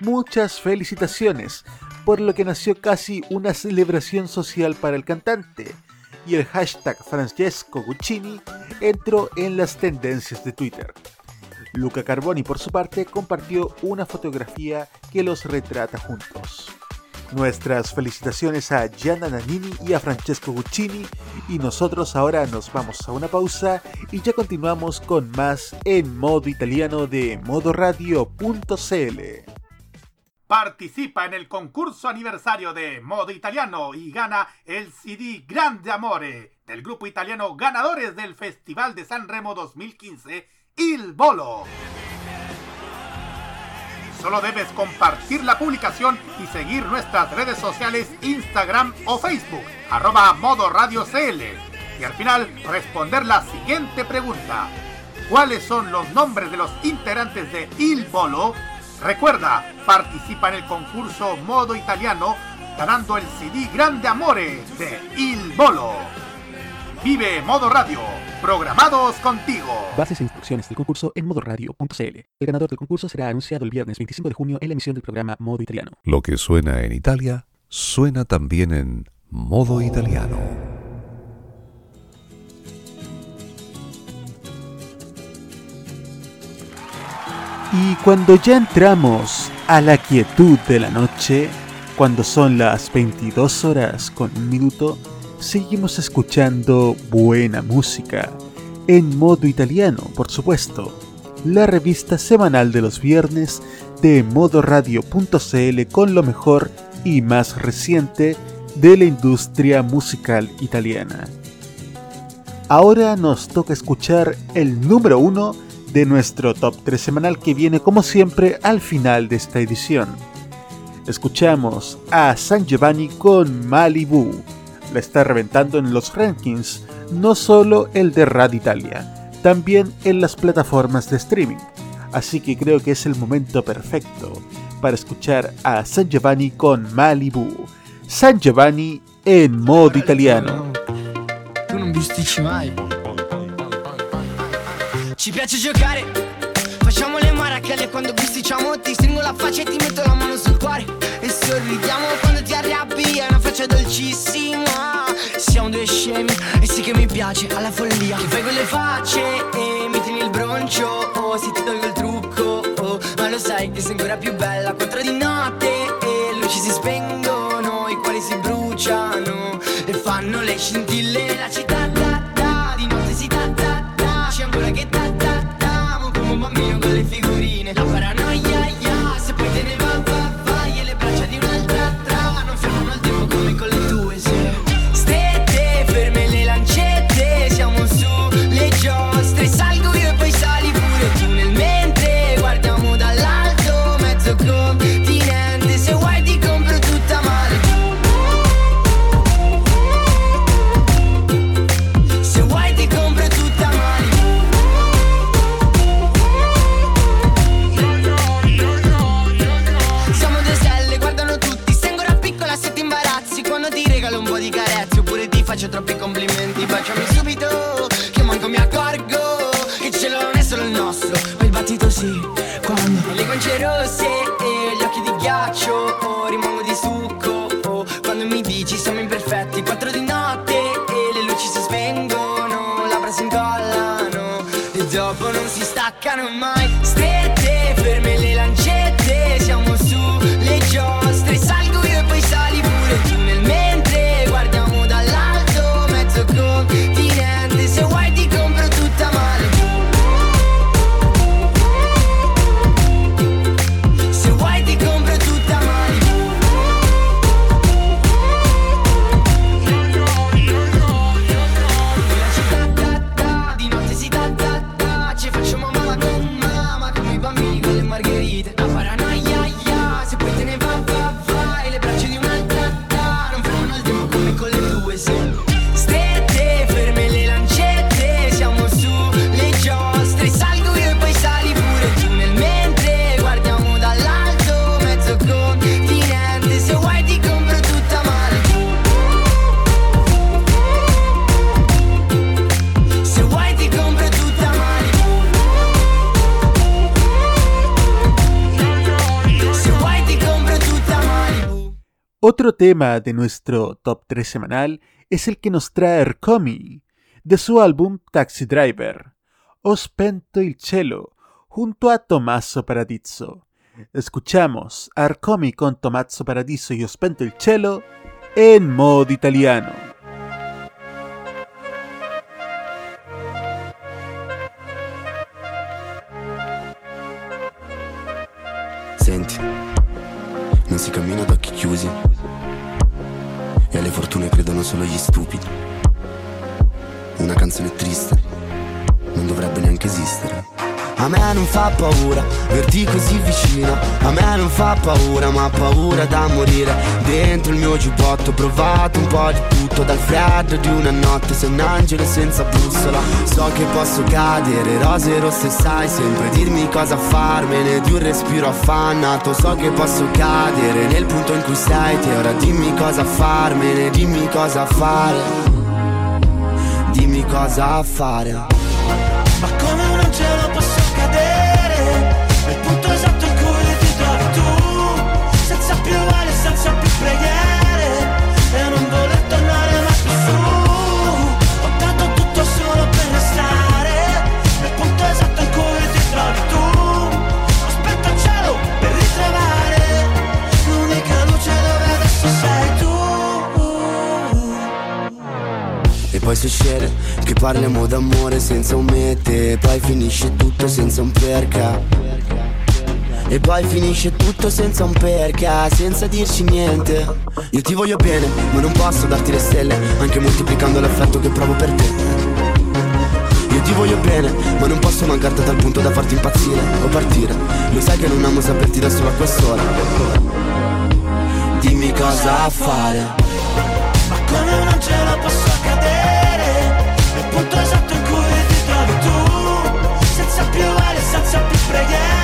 muchas felicitaciones, por lo que nació casi una celebración social para el cantante, y el hashtag Francesco Guccini entró en las tendencias de Twitter. Luca Carboni, por su parte, compartió una fotografía que los retrata juntos. Nuestras felicitaciones a Gianna Nannini y a Francesco Guccini y nosotros ahora nos vamos a una pausa y ya continuamos con más en modo italiano de modoradio.cl.
Participa en el concurso aniversario de Modo Italiano y gana el CD Grande Amore del grupo italiano ganadores del Festival de San Remo 2015, Il Bolo. Solo debes compartir la publicación y seguir nuestras redes sociales Instagram o Facebook, arroba Modo Radio CL. Y al final responder la siguiente pregunta. ¿Cuáles son los nombres de los integrantes de Il Bolo? Recuerda, participa en el concurso Modo Italiano ganando el CD Grande Amore de Il Bolo. Vive Modo Radio, programados contigo.
Bases e instrucciones del concurso en modoradio.cl. El ganador del concurso será anunciado el viernes 25 de junio en la emisión del programa Modo Italiano.
Lo que suena en Italia, suena también en modo italiano.
Y cuando ya entramos a la quietud de la noche, cuando son las 22 horas con un minuto, seguimos escuchando buena música, en modo italiano, por supuesto, la revista semanal de los viernes de modoradio.cl con lo mejor y más reciente de la industria musical italiana. Ahora nos toca escuchar el número uno de nuestro top 3 semanal que viene como siempre al final de esta edición. Escuchamos a San Giovanni con Malibu. La está reventando en los rankings, no solo el de Rad Italia, también en las plataformas de streaming. Así que creo que es el momento perfecto para escuchar a San Giovanni con Malibu. San Giovanni en modo italiano.
Ci piace giocare, facciamo le marachelle quando bisticciamo Ti stringo la faccia e ti metto la mano sul cuore. E sorridiamo quando ti arrabbi, è una faccia dolcissima. Siamo due scemi. E sì che mi piace alla follia. Che fai quelle facce e mi tieni il broncio. Oh, Se ti tolgo il trucco, oh, ma lo sai che sei ancora più bella Quattro di notte. E luci si spengono I cuori si bruciano. E fanno le scintille La città
Otro tema de nuestro top 3 semanal es el que nos trae Ercomi, de su álbum Taxi Driver, Os Pento il Cielo, junto a Tommaso Paradiso. Escuchamos Arcomi con Tommaso Paradiso y Os Pento il Cielo en modo italiano.
Solo gli stupidi. Una canzone triste non dovrebbe neanche esistere.
A me non fa paura verti così vicino. A me non fa paura ma paura da morire. Dentro il mio giubbotto ho provato un po' di tutto Dal freddo di una notte sei un angelo senza bussola. So che posso cadere, rose rosse sai sempre dirmi cosa farmene. Di un respiro affannato so che posso cadere. Nel punto in cui sei te ora dimmi cosa farmene. Dimmi cosa fare. Dimmi cosa fare.
Ma come
poi succede che parliamo d'amore senza un mete Poi finisce tutto senza un perché. E poi finisce tutto senza un perché, senza dirci niente. Io ti voglio bene, ma non posso darti le stelle Anche moltiplicando l'affetto che provo per te. Io ti voglio bene, ma non posso mancarti tal punto da farti impazzire o partire. Lo sai che non amo saperti da solo a quest'ora. Dimmi cosa fare.
Ma come un angelo posso cadere Nel punto esatto in cui ti trovi tu. Senza più ali e senza più preghiere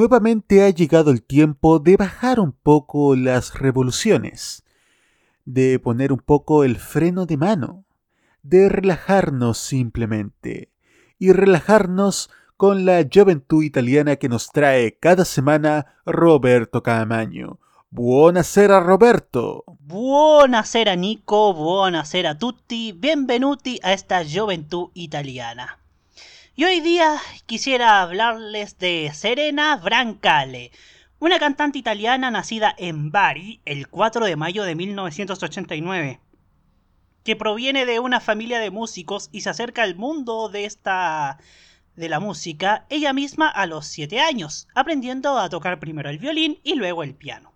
Nuevamente ha llegado el tiempo de bajar un poco las revoluciones, de poner un poco el freno de mano, de relajarnos simplemente y relajarnos con la juventud italiana que nos trae cada semana Roberto Camaño. Buonasera Roberto.
Buonasera Nico, buonasera tutti, benvenuti a esta juventud italiana. Y hoy día quisiera hablarles de Serena Brancale, una cantante italiana nacida en Bari el 4 de mayo de 1989, que proviene de una familia de músicos y se acerca al mundo de esta de la música ella misma a los 7 años, aprendiendo a tocar primero el violín y luego el piano.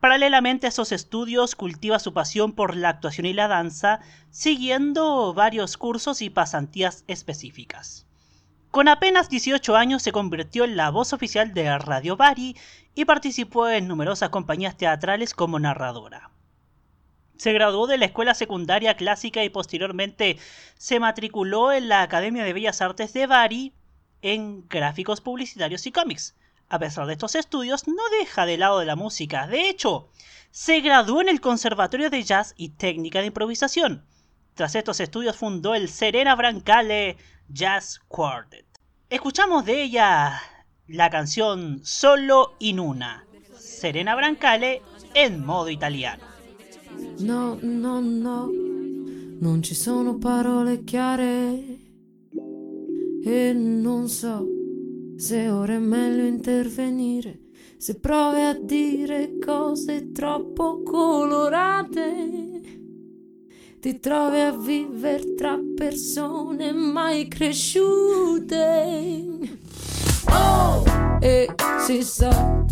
Paralelamente a esos estudios, cultiva su pasión por la actuación y la danza, siguiendo varios cursos y pasantías específicas. Con apenas 18 años se convirtió en la voz oficial de Radio Bari y participó en numerosas compañías teatrales como narradora. Se graduó de la escuela secundaria clásica y posteriormente se matriculó en la Academia de Bellas Artes de Bari en gráficos publicitarios y cómics. A pesar de estos estudios, no deja de lado de la música. De hecho, se graduó en el Conservatorio de Jazz y Técnica de Improvisación. Tras estos estudios fundó el Serena Brancale Jazz Quartet. Escuchamos de ella la canción Solo in una. Serena Brancale en modo italiano.
No, no, no, non ci sono parole chiare e non so se ora è meglio intervenire, se provi a dire cose troppo colorate. Ti trovi a vivere tra persone mai cresciute. Oh, e si sa,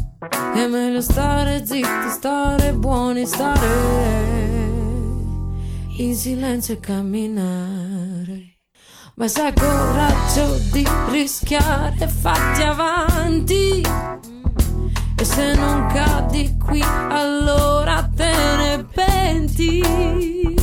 è meglio stare zitti, stare buoni, stare in silenzio e camminare. Ma se coraggio di rischiare, fatti avanti. E se non cadi qui, allora te ne penti.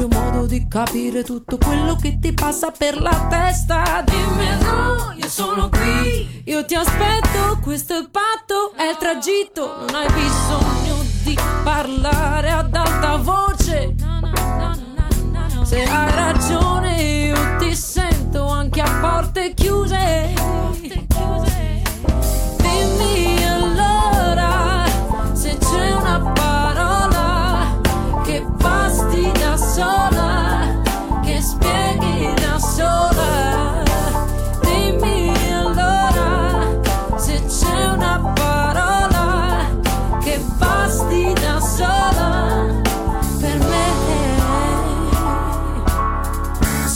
Se c'è un modo di capire tutto quello che ti passa per la testa, dimmelo, io sono qui, io ti aspetto, questo è il patto, è il tragitto, non hai bisogno di parlare ad alta voce. Se hai ragione, io ti sento anche a porte chiuse.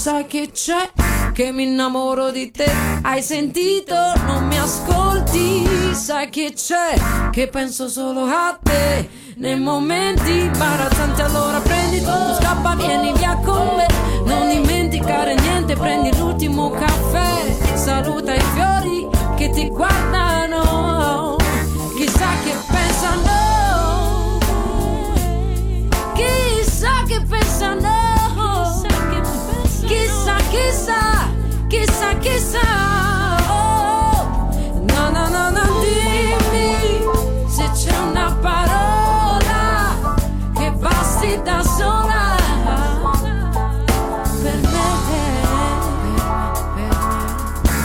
Sai che c'è? Che mi innamoro di te, hai sentito? Non mi ascolti, sai che c'è? Che penso solo a te, nei momenti imbarazzanti allora prendi tutto, scappa, vieni via con me, non dimenticare niente, prendi l'ultimo caffè, saluta i fiori che ti guardano, chissà che pensano, chissà che pensano. Chissà, chissà, chissà. Oh, no, no, no, no, dimmi se c'è una parola che basti da sola per me.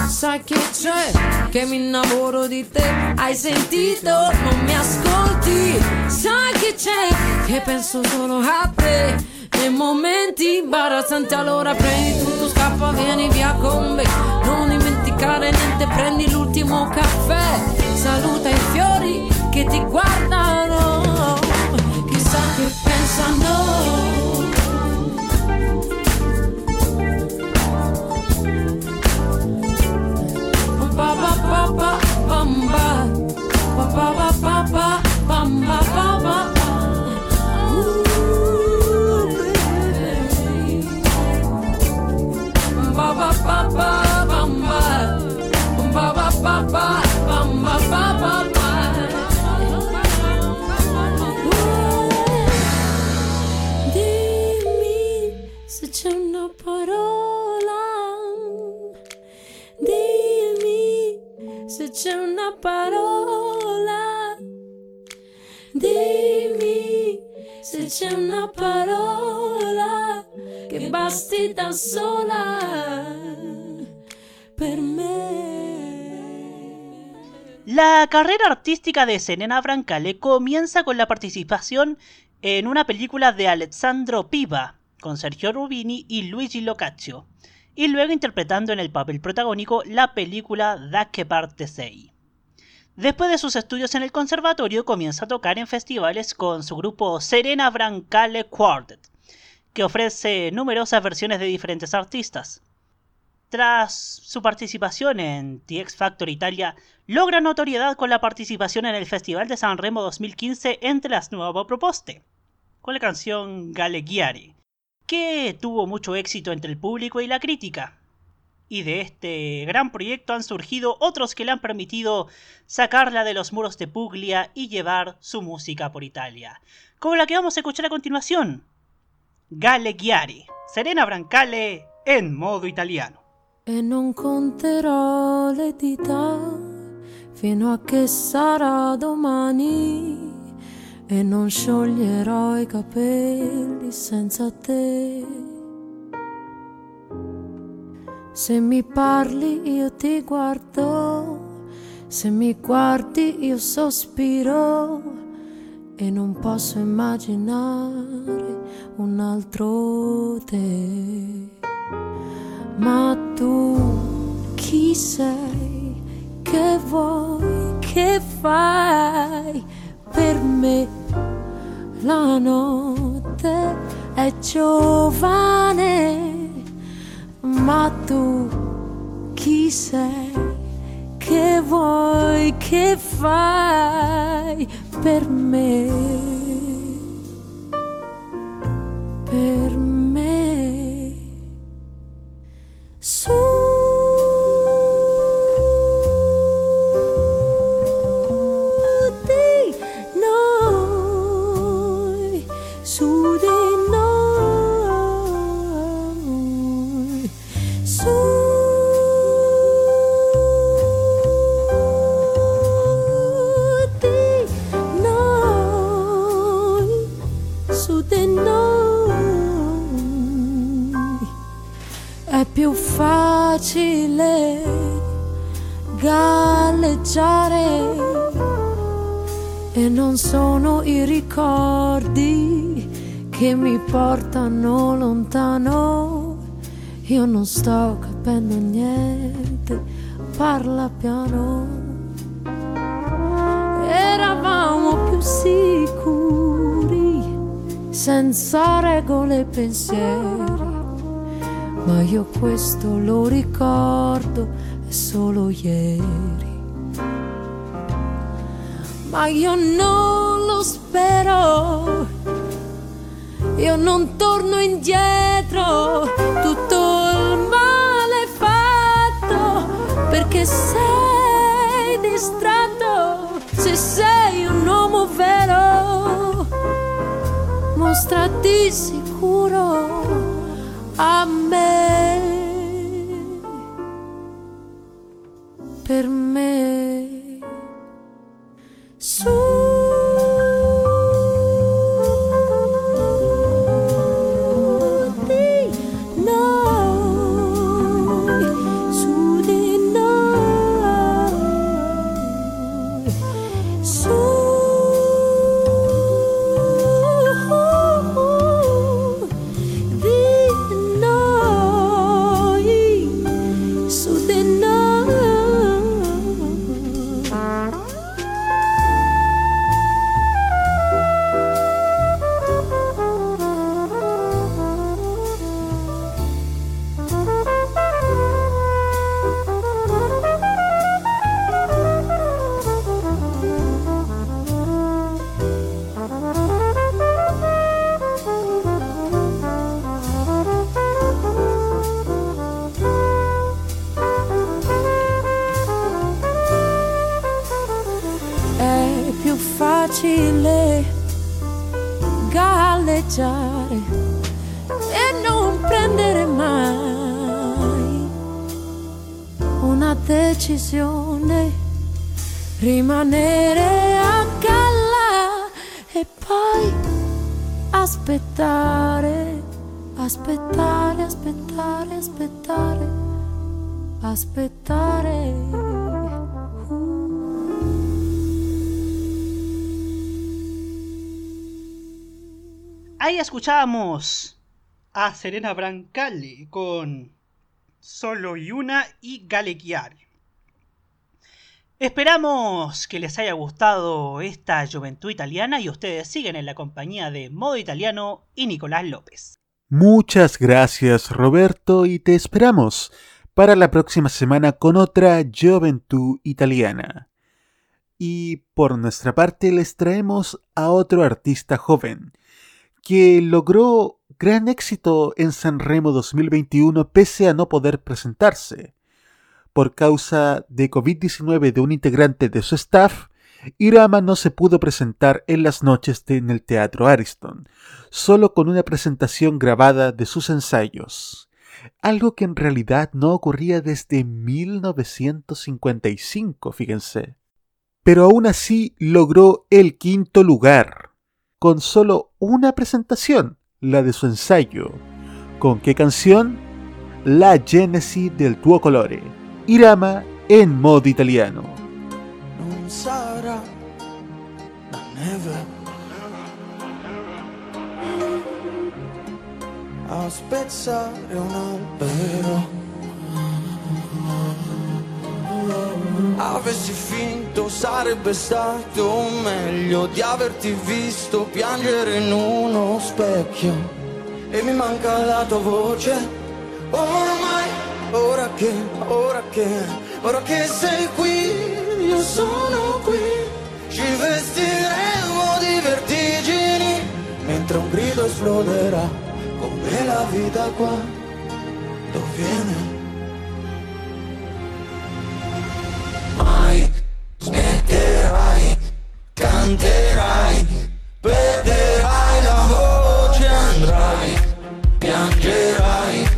Sai che c'è? Che mi innamoro di te, hai sentito? Non mi ascolti, sai che c'è? Che penso solo a te nei momenti imbarazzanti allora prendi tutto, scappa, vieni via con me Non dimenticare niente, prendi l'ultimo caffè Saluta i fiori che ti guardano Chissà che pensano ba pa pa pa pa pam ba pa pa ba
La carrera artística de Serena Brancale comienza con la participación en una película de Alessandro Piva, con Sergio Rubini y Luigi Locaccio, y luego interpretando en el papel protagónico la película Da che parte sei. Después de sus estudios en el conservatorio comienza a tocar en festivales con su grupo Serena Brancale Quartet, que ofrece numerosas versiones de diferentes artistas. Tras su participación en The X Factor Italia, logra notoriedad con la participación en el Festival de San Remo 2015 entre las nuevas proposte, con la canción Galleghiari, que tuvo mucho éxito entre el público y la crítica. Y de este gran proyecto han surgido otros que le han permitido sacarla de los muros de Puglia y llevar su música por Italia, como la que vamos a escuchar a continuación, Galleghiari, Serena Brancale en modo italiano.
E fino a e non scioglierò i capelli senza te. Se mi parli io ti guardo, se mi guardi io sospiro e non posso immaginare un altro te. Ma tu chi sei? Che vuoi? Che fai per me? La notte è giovane, ma tu chi sei? Che vuoi? Che fai per me? Per me. Sto capendo niente, parla piano. Eravamo più sicuri, senza regole e pensieri ma io questo lo ricordo è solo ieri. Ma io non
escuchábamos a Serena Brancale con Solo y una y Galequiar. Esperamos que les haya gustado esta juventud italiana y ustedes siguen en la compañía de Modo Italiano y Nicolás López.
Muchas gracias Roberto y te esperamos para la próxima semana con otra Juventud Italiana. Y por nuestra parte les traemos a otro artista joven que logró gran éxito en Sanremo 2021 pese a no poder presentarse. Por causa de COVID-19 de un integrante de su staff, Irama no se pudo presentar en las noches en el Teatro Ariston, solo con una presentación grabada de sus ensayos, algo que en realidad no ocurría desde 1955, fíjense. Pero aún así logró el quinto lugar, con solo una presentación, la de su ensayo. ¿Con qué canción? La Genesi del tuo colore, Irama en modo italiano.
non sarà la. Avessi finto sarebbe stato meglio di averti visto piangere in uno specchio e mi manca la tua voce. Ormai, ora che, ora che, ora che sei qui, io sono qui. Ci vestiremo di vertigini mentre un grido esploderà come la vita qua dove viene. Mai smetterai, canterai, perderai la voce, andrai, piangerai,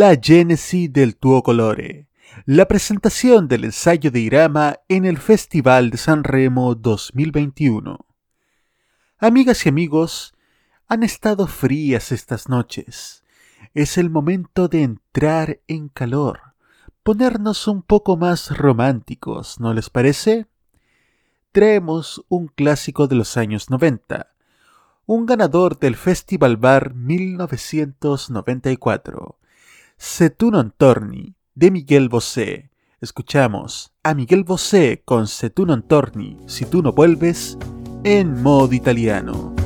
La génesis del tuo colore. La
presentación del ensayo de Irama en el Festival de San Remo 2021. Amigas y amigos, han estado frías estas noches. Es el momento de entrar en calor,
ponernos un poco más románticos, ¿no les parece? Traemos un clásico de los años 90, un ganador del Festival Bar 1994 Setunon Torni de Miguel Bosé. Escuchamos a Miguel Bosé con Setunon Torni, si tú no vuelves, en modo italiano.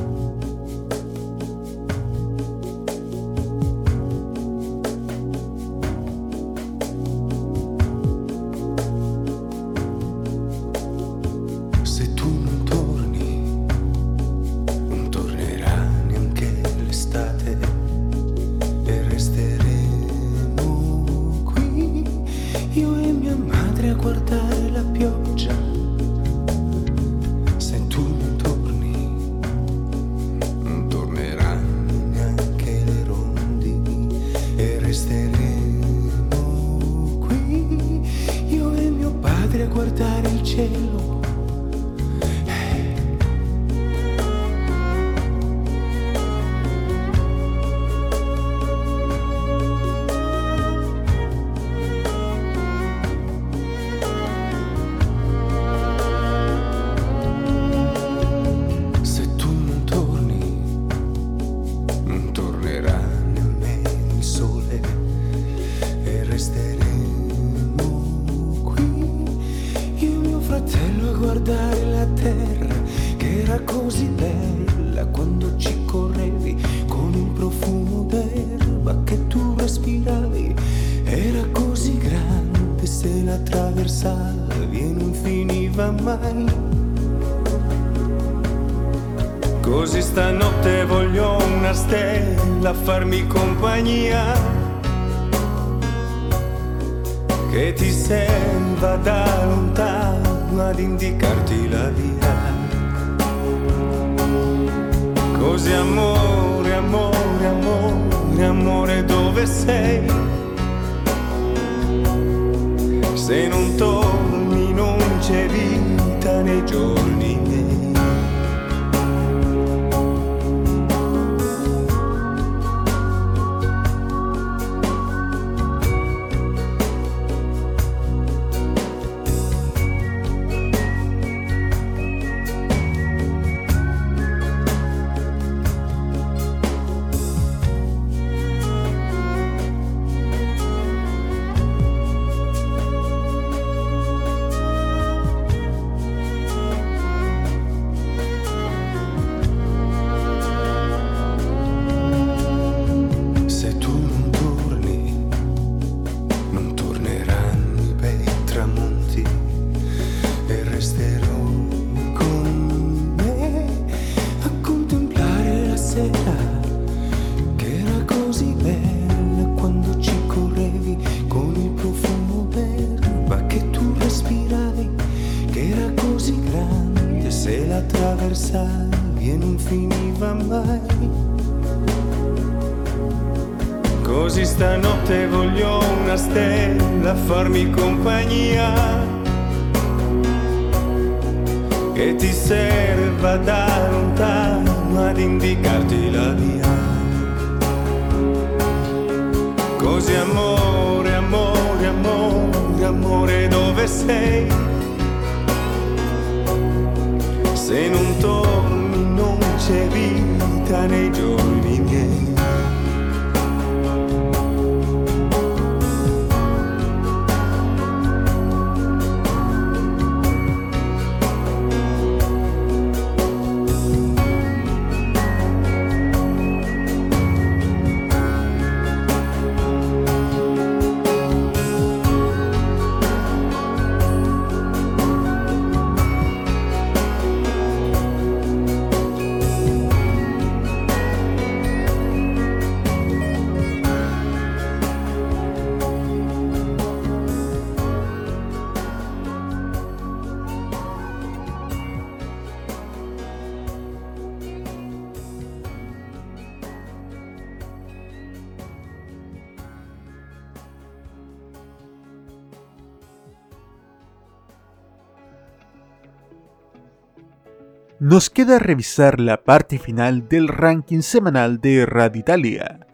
queda revisar la parte final del ranking semanal de Raditalia.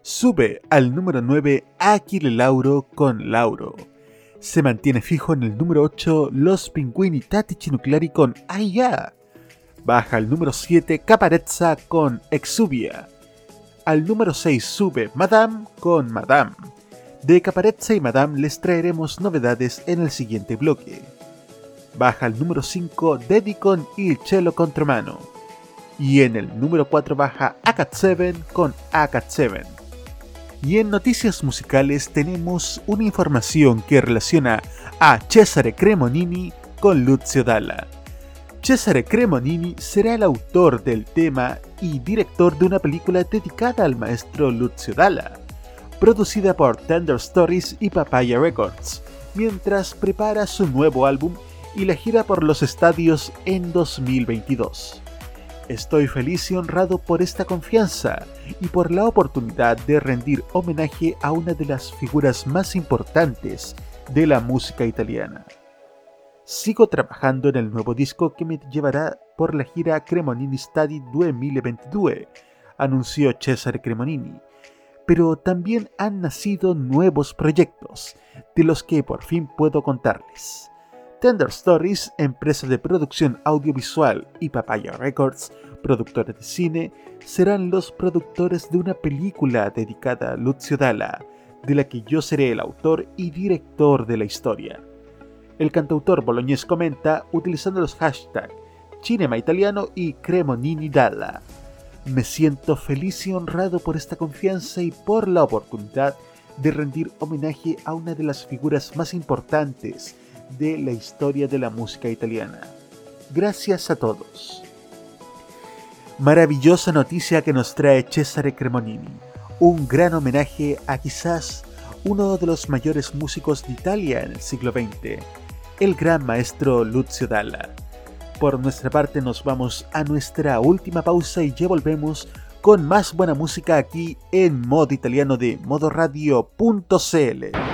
Sube al número 9 Aquile Lauro con Lauro.
Se mantiene fijo en el número 8 Los Pinguini Tatichi Nucleari con Aya. Baja al número 7 Caparezza con Exubia. Al número 6 sube Madame con Madame. De Caparezza y Madame les traeremos novedades en el siguiente bloque. Baja al número 5 Dedi con Il Cello Contramano. Y en el número 4 baja Acat 7 con Acat 7. Y en noticias musicales tenemos una información que relaciona a Cesare Cremonini con Lucio Dalla. Cesare Cremonini será el autor del tema y director de una película dedicada al maestro Lucio Dalla, producida por Tender Stories y Papaya Records, mientras prepara su nuevo álbum y la gira por los estadios en 2022. Estoy feliz y honrado por esta confianza y por la oportunidad de rendir homenaje a una de las figuras más importantes de la música italiana. Sigo trabajando en el nuevo disco que me llevará por la gira Cremonini Stadi 2022, anunció Cesare Cremonini, pero también han nacido nuevos proyectos, de los que por fin puedo contarles. Tender Stories, empresa de producción audiovisual, y Papaya Records, productores de cine, serán los productores de una película dedicada a Lucio Dalla, de la que yo seré el autor y director de la historia. El cantautor boloñés comenta utilizando los hashtags Cinema Italiano y Cremonini Dalla. Me siento feliz y honrado por esta confianza y por la oportunidad de rendir homenaje a una de las figuras más importantes de la historia de la música italiana. Gracias a todos. Maravillosa noticia que nos trae Cesare Cremonini. Un gran homenaje a quizás uno de los mayores músicos de Italia en el siglo XX, el gran maestro Lucio Dalla. Por nuestra parte nos vamos a nuestra última pausa y ya volvemos con más buena música aquí en modo italiano de modoradio.cl.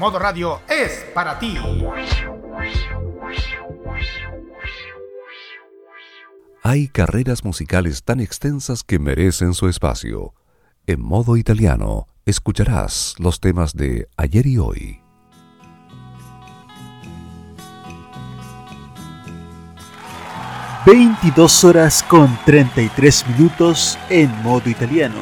Modo Radio es para ti.
Hay carreras musicales tan extensas que merecen su espacio. En modo italiano, escucharás los temas de ayer y hoy.
...22 horas con 33 minutos en modo italiano...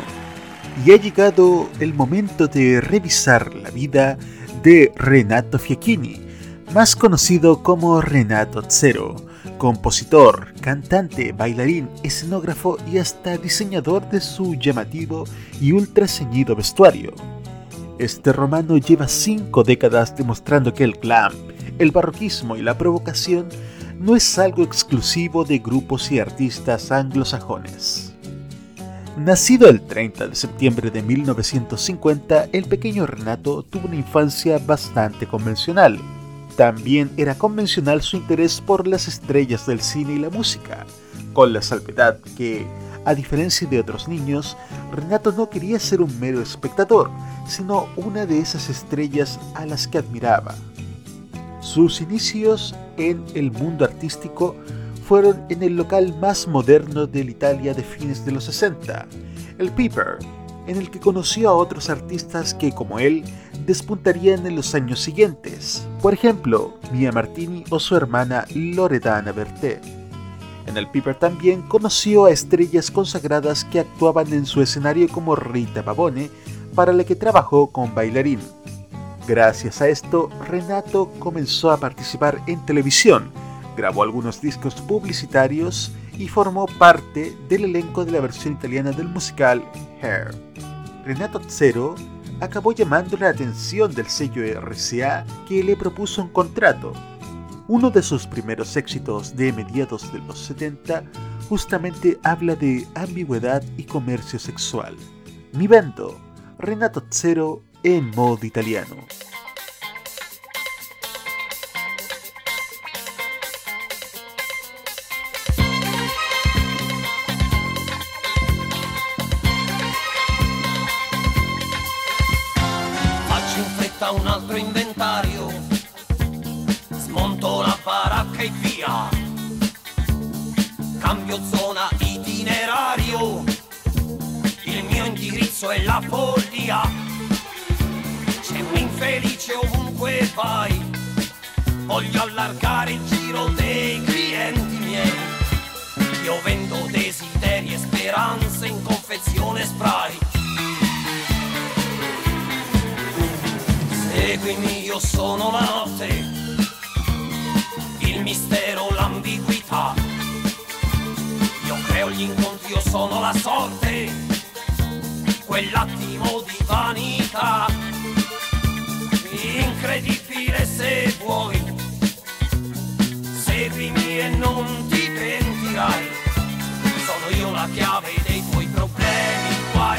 ...y ha llegado el momento de revisar la vida de Renato Fiacchini... ...más conocido como Renato Zero compositor, cantante, bailarín, escenógrafo y hasta diseñador de su llamativo y ultra ceñido vestuario. Este romano lleva cinco décadas demostrando que el glam, el barroquismo y la provocación no es algo exclusivo de grupos y artistas anglosajones. Nacido el 30 de septiembre de 1950, el pequeño Renato tuvo una infancia bastante convencional también era convencional su interés por las estrellas del cine y la música, con la salvedad que, a diferencia de otros niños, Renato no quería ser un mero espectador, sino una de esas estrellas a las que admiraba. Sus inicios en el mundo artístico fueron en el local más moderno de la Italia de fines de los 60, el Piper, en el que conoció a otros artistas que, como él, despuntarían en los años siguientes. Por ejemplo, Mia Martini o su hermana Loredana Berté. En el Piper también conoció a estrellas consagradas que actuaban en su escenario como Rita Pavone, para la que trabajó con bailarín. Gracias a esto, Renato comenzó a participar en televisión, grabó algunos discos publicitarios y formó parte del elenco de la versión italiana del musical Hair. Renato Zero acabó llamando la atención del sello RCA que le propuso un contrato. Uno de sus primeros éxitos de mediados de los 70 justamente habla de ambigüedad y comercio sexual. Mi vendo, Renato Zero en modo italiano.
Cambio zona itinerario. Il mio indirizzo è la follia. C'è un infelice ovunque vai. Voglio allargare il giro dei clienti miei. Io vendo desideri e speranze in confezione spray. Seguimi, io sono la notte, il mistero, l'ambiguità. Gli incontri, io sono la sorte, quell'attimo di vanità. Incredibile se vuoi, seguimi e non ti pentirai. Sono io la chiave dei tuoi problemi, guai,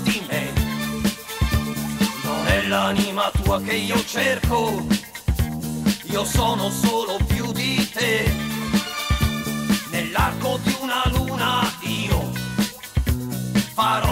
di me. Non è l'anima tua che io cerco, io sono solo più di te. Nell'arco di una luna io farò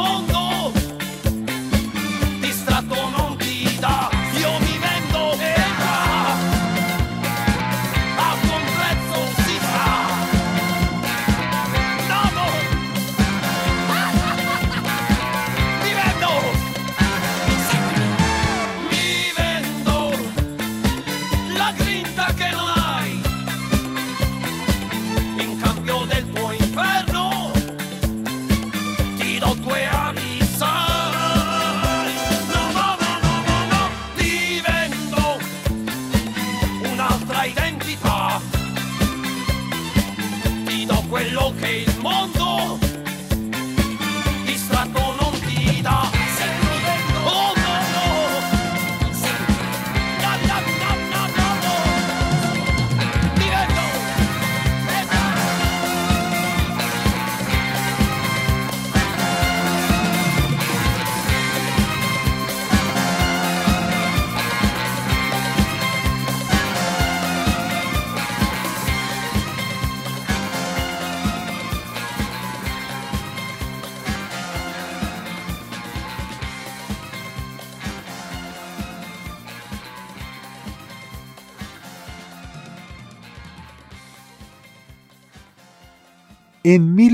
Oh.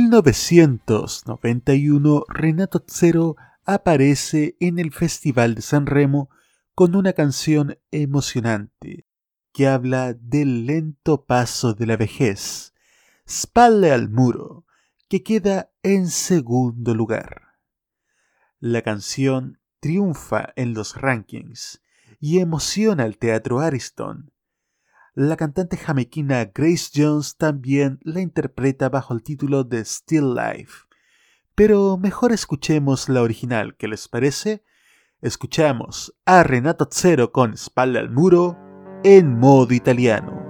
1991, Renato Zero aparece en el Festival de San Remo con una canción emocionante que habla del lento paso de la vejez, Spalle al muro, que queda en segundo lugar. La canción triunfa en los rankings y emociona al teatro Ariston. La cantante jamaiquina Grace Jones también la interpreta bajo el título de Still Life. Pero mejor escuchemos la original, ¿qué les parece? Escuchamos a Renato Zero con Espalda al Muro en modo italiano.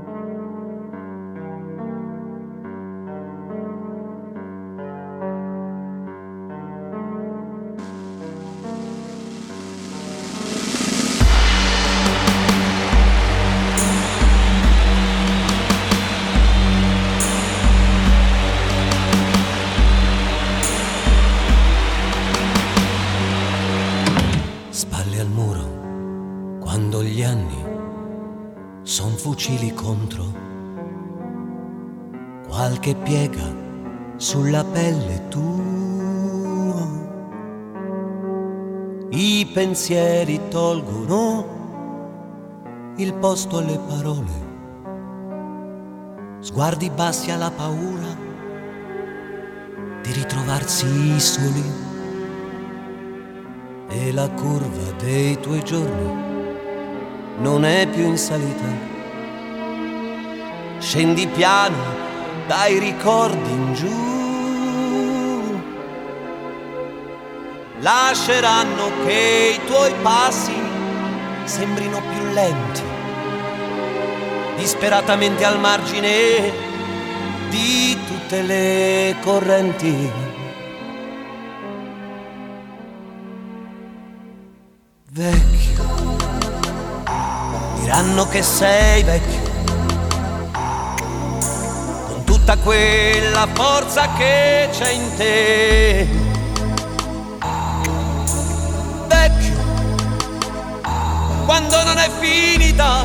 Pensieri tolgono il posto alle parole, sguardi bassi alla paura di ritrovarsi soli e la curva dei tuoi giorni non è più in salita. Scendi piano dai ricordi in giù. Lasceranno che i tuoi passi sembrino più lenti, disperatamente al margine di tutte le correnti. Vecchio, diranno che sei vecchio, con tutta quella forza che c'è in te. Quando non è finita,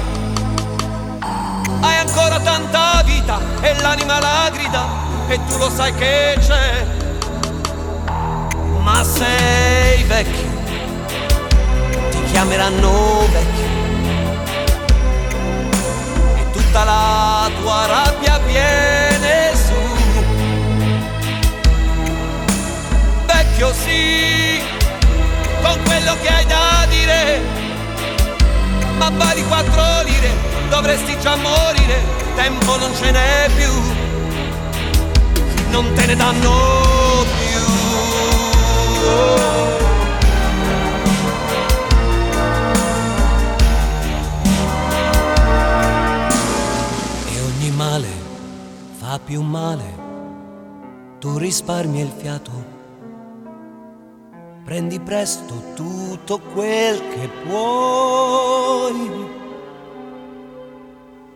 hai ancora tanta vita e l'anima la grida e tu lo sai che c'è. Ma sei vecchio chiameranno vecchio e tutta la tua rabbia viene su. Vecchio sì, con quello che hai da dire, ma vali quattro lire, dovresti già morire, tempo non ce n'è più, non te ne danno più. male fa più male, tu risparmi il fiato, prendi presto tutto quel che puoi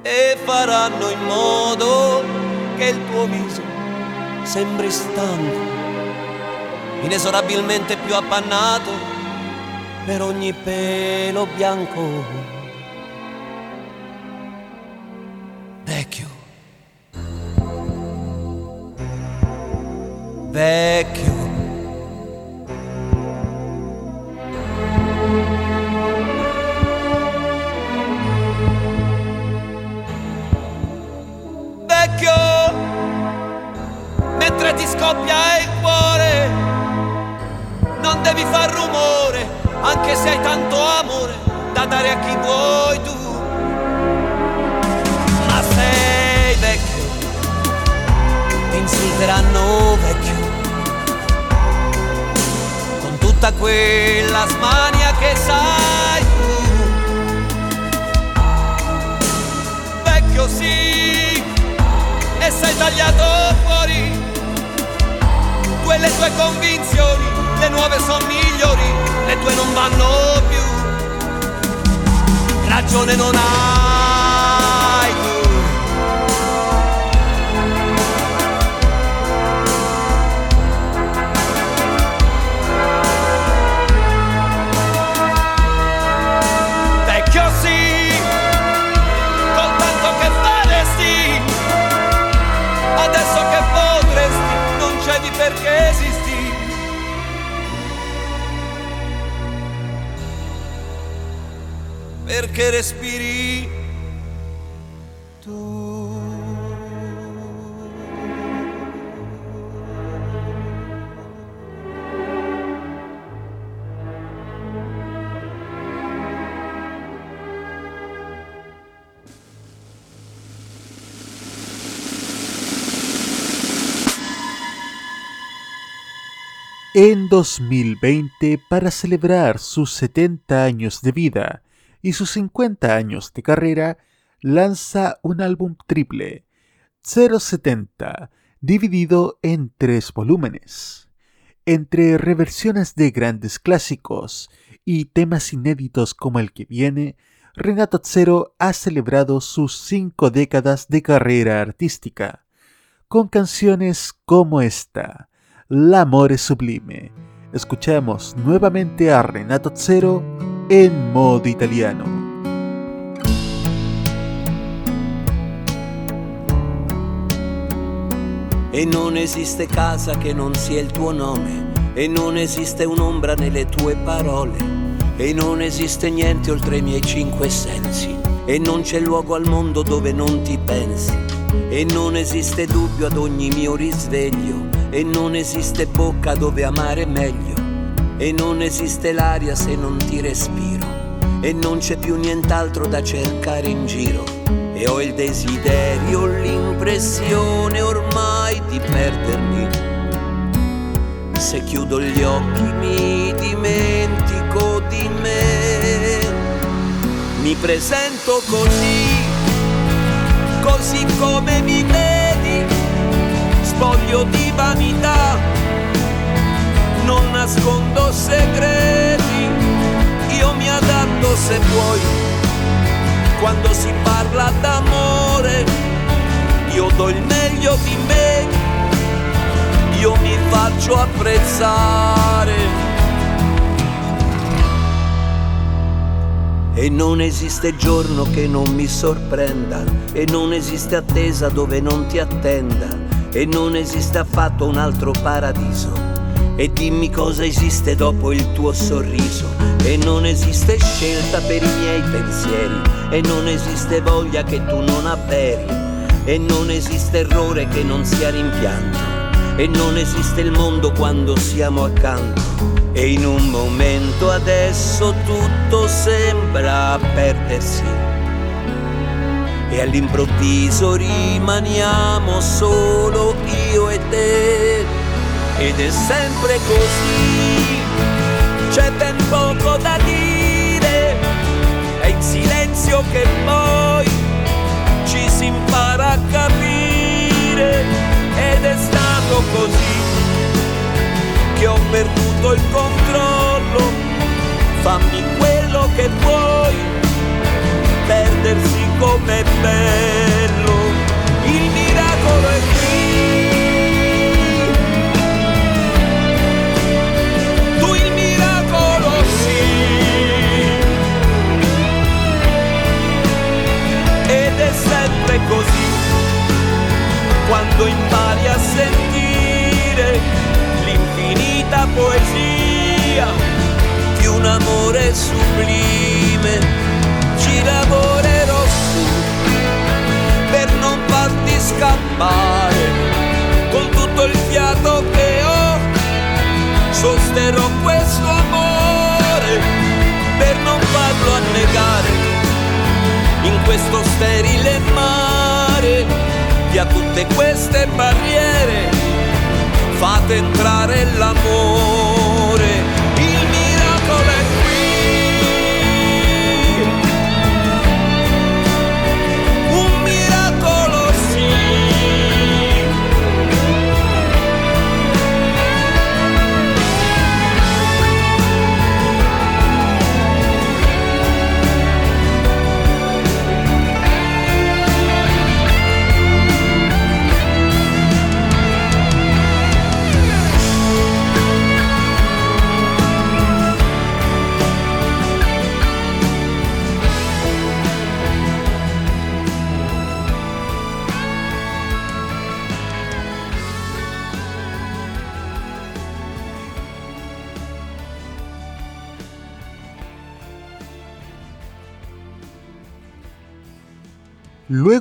e faranno in modo che il tuo viso sembri stanco, inesorabilmente più appannato per ogni pelo bianco. Vecchio. Vecchio. Ti scoppia il cuore, non devi far rumore, anche se hai tanto amore da dare a chi vuoi tu. sei vecchio, ti insulteranno vecchio, con tutta quella smania che sai tu. Vecchio sì, e sei tagliato fuori, quelle tue convinzioni, le nuove sono migliori, le tue non vanno più. Ragione non hai Perché respiri
En 2020, para celebrar sus 70 años de vida y sus 50 años de carrera, lanza un álbum triple, 070, dividido en tres volúmenes. Entre reversiones de grandes clásicos y temas inéditos como el que viene, Renato Zero ha celebrado sus cinco décadas de carrera artística, con canciones como esta, L'amore sublime. Escuchamos nuevamente a Renato Zero en modo italiano.
E non esiste casa che non sia il tuo nome, e non esiste un'ombra nelle tue parole, e non esiste niente oltre i miei cinque sensi, e non c'è luogo al mondo dove non ti pensi, e non esiste dubbio ad ogni mio risveglio, e non esiste bocca dove amare meglio e non esiste l'aria se non ti respiro, e non c'è più nient'altro da cercare in giro, e ho il desiderio, l'impressione ormai di perdermi. Se chiudo gli occhi mi dimentico di me. Mi presento così, così come mi vedi, spoglio di vanità, non nascondo segreti, io mi adatto se vuoi, quando si parla d'amore, io do il meglio di me, io mi faccio apprezzare. E non esiste giorno che non mi sorprenda, e non esiste attesa dove non ti attenda, e non esiste affatto un altro paradiso. E dimmi cosa esiste dopo il tuo sorriso, e non esiste scelta per i miei pensieri, e non esiste voglia che tu non avveri, e non esiste errore che non sia rimpianto, e non esiste il mondo quando siamo accanto. E in un momento adesso tutto sembra perdersi. E all'improvviso rimaniamo solo io e te. Ed è sempre così, c'è ben poco da dire. È in silenzio che poi ci si impara a capire. Ed è stato così che ho perduto il controllo. Quando impari a sentire l'infinita poesia di un amore sublime. Ci lavorerò su per non farti scappare con tutto il fiato che ho. Sosterrò questo amore per non farlo annegare in questo sterile mare. Via tutte queste barriere fate entrare l'amore.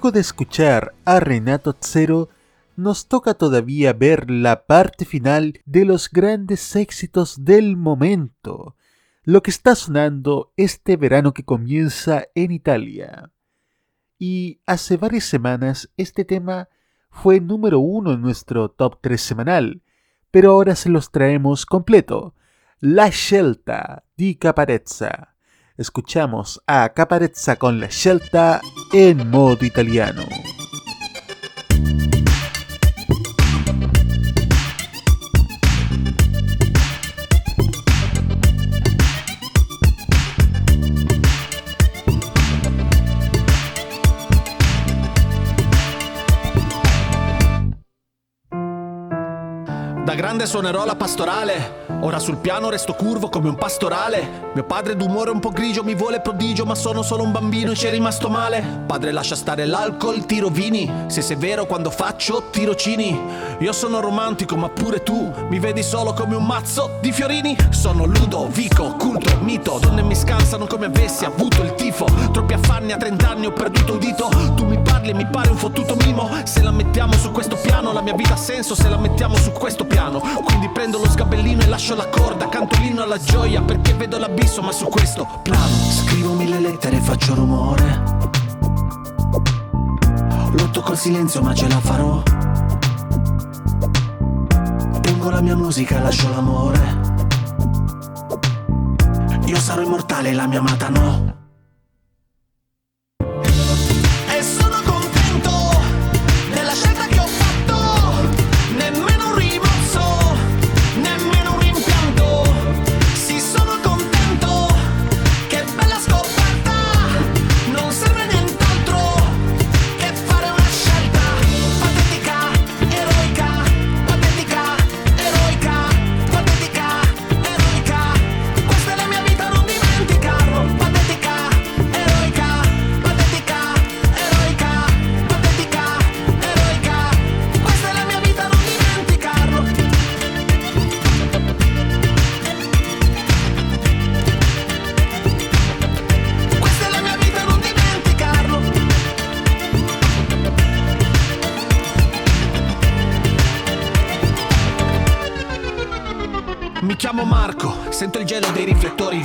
Luego de escuchar a Renato Zero, nos toca todavía ver la parte final de los grandes éxitos del momento, lo que está sonando este verano que comienza en Italia. Y hace varias semanas este tema fue número uno en nuestro top 3 semanal, pero ahora se los traemos completo. La Scelta di Caparezza. Escuchamos a Caparezza con La Scelta en modo italiano.
Da grande
suonerò la pastorale. Ora sul piano resto curvo come un pastorale. Mio padre d'umore un po' grigio mi vuole prodigio, ma sono solo un bambino e ci è rimasto male. Padre lascia stare l'alcol, tiro vini. Se sei vero quando faccio tirocini. Io sono romantico, ma pure tu mi vedi solo come un mazzo di fiorini. Sono Ludovico, culto, mito. Donne mi scansano come avessi avuto il tifo. Troppi affanni a 30 anni ho perduto udito. Tu mi parli e mi pare un fottuto mimo. Se la mettiamo su questo piano, la mia vita ha senso se la mettiamo su questo piano. Quindi prendo lo sgabellino e lascio la corda. Canto l'inno alla gioia perché vedo l'abisso, ma su questo piano.
Scrivo mille lettere e faccio rumore. Lotto col silenzio ma ce la farò. Tengo la mia musica e lascio l'amore. Io sarò immortale, la mia amata no.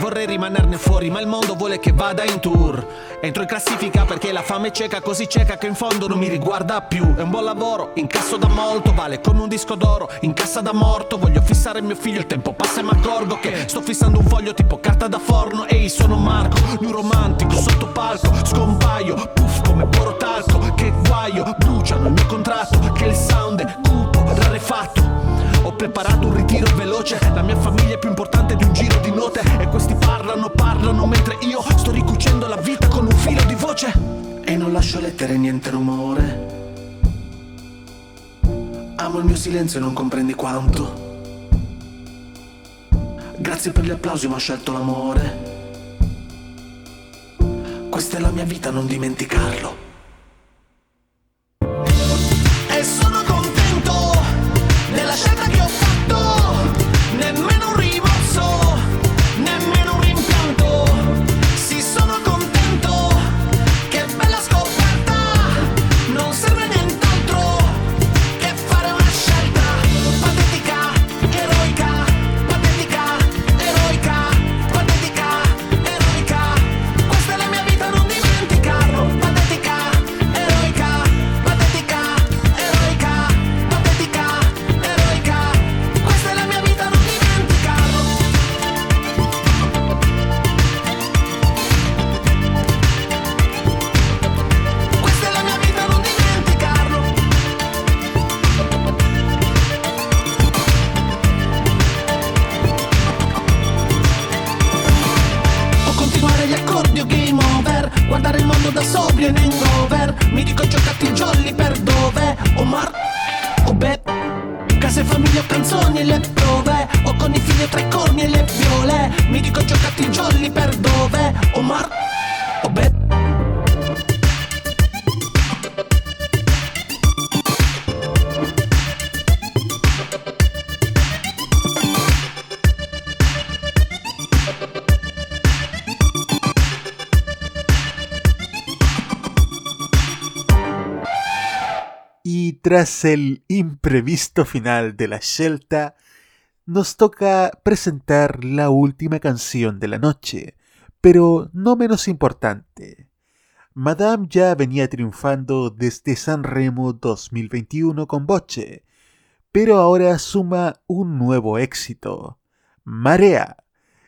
Vorrei rimanerne fuori, ma il mondo vuole che vada in tour. Entro in classifica perché la fame è cieca, così cieca che in fondo non mi riguarda più. È un buon lavoro, incasso da molto, vale come un disco d'oro, in cassa da morto. Voglio fissare mio figlio, il tempo passa e mi accorgo che sto fissando un foglio tipo carta da forno. Ehi, sono Marco, lui romantico, sotto palco, scompaio, puff come porotalco. Che guaio, bruciano il mio contratto, che il sound è cupo, rarefatto. Ho preparato un ritiro veloce, la mia famiglia è più importante di un giro di note e questi parlano, parlano mentre io sto ricucendo la vita con un filo di voce.
E non lascio lettere, niente rumore. Amo il mio silenzio e non comprendi quanto. Grazie per gli applausi, ma ho scelto l'amore. Questa è la mia vita, non dimenticarlo.
Tras el imprevisto final de la Shelta, nos toca presentar la última canción de la noche, pero no menos importante. Madame ya venía triunfando desde San Remo 2021 con Boche, pero ahora suma un nuevo éxito, Marea.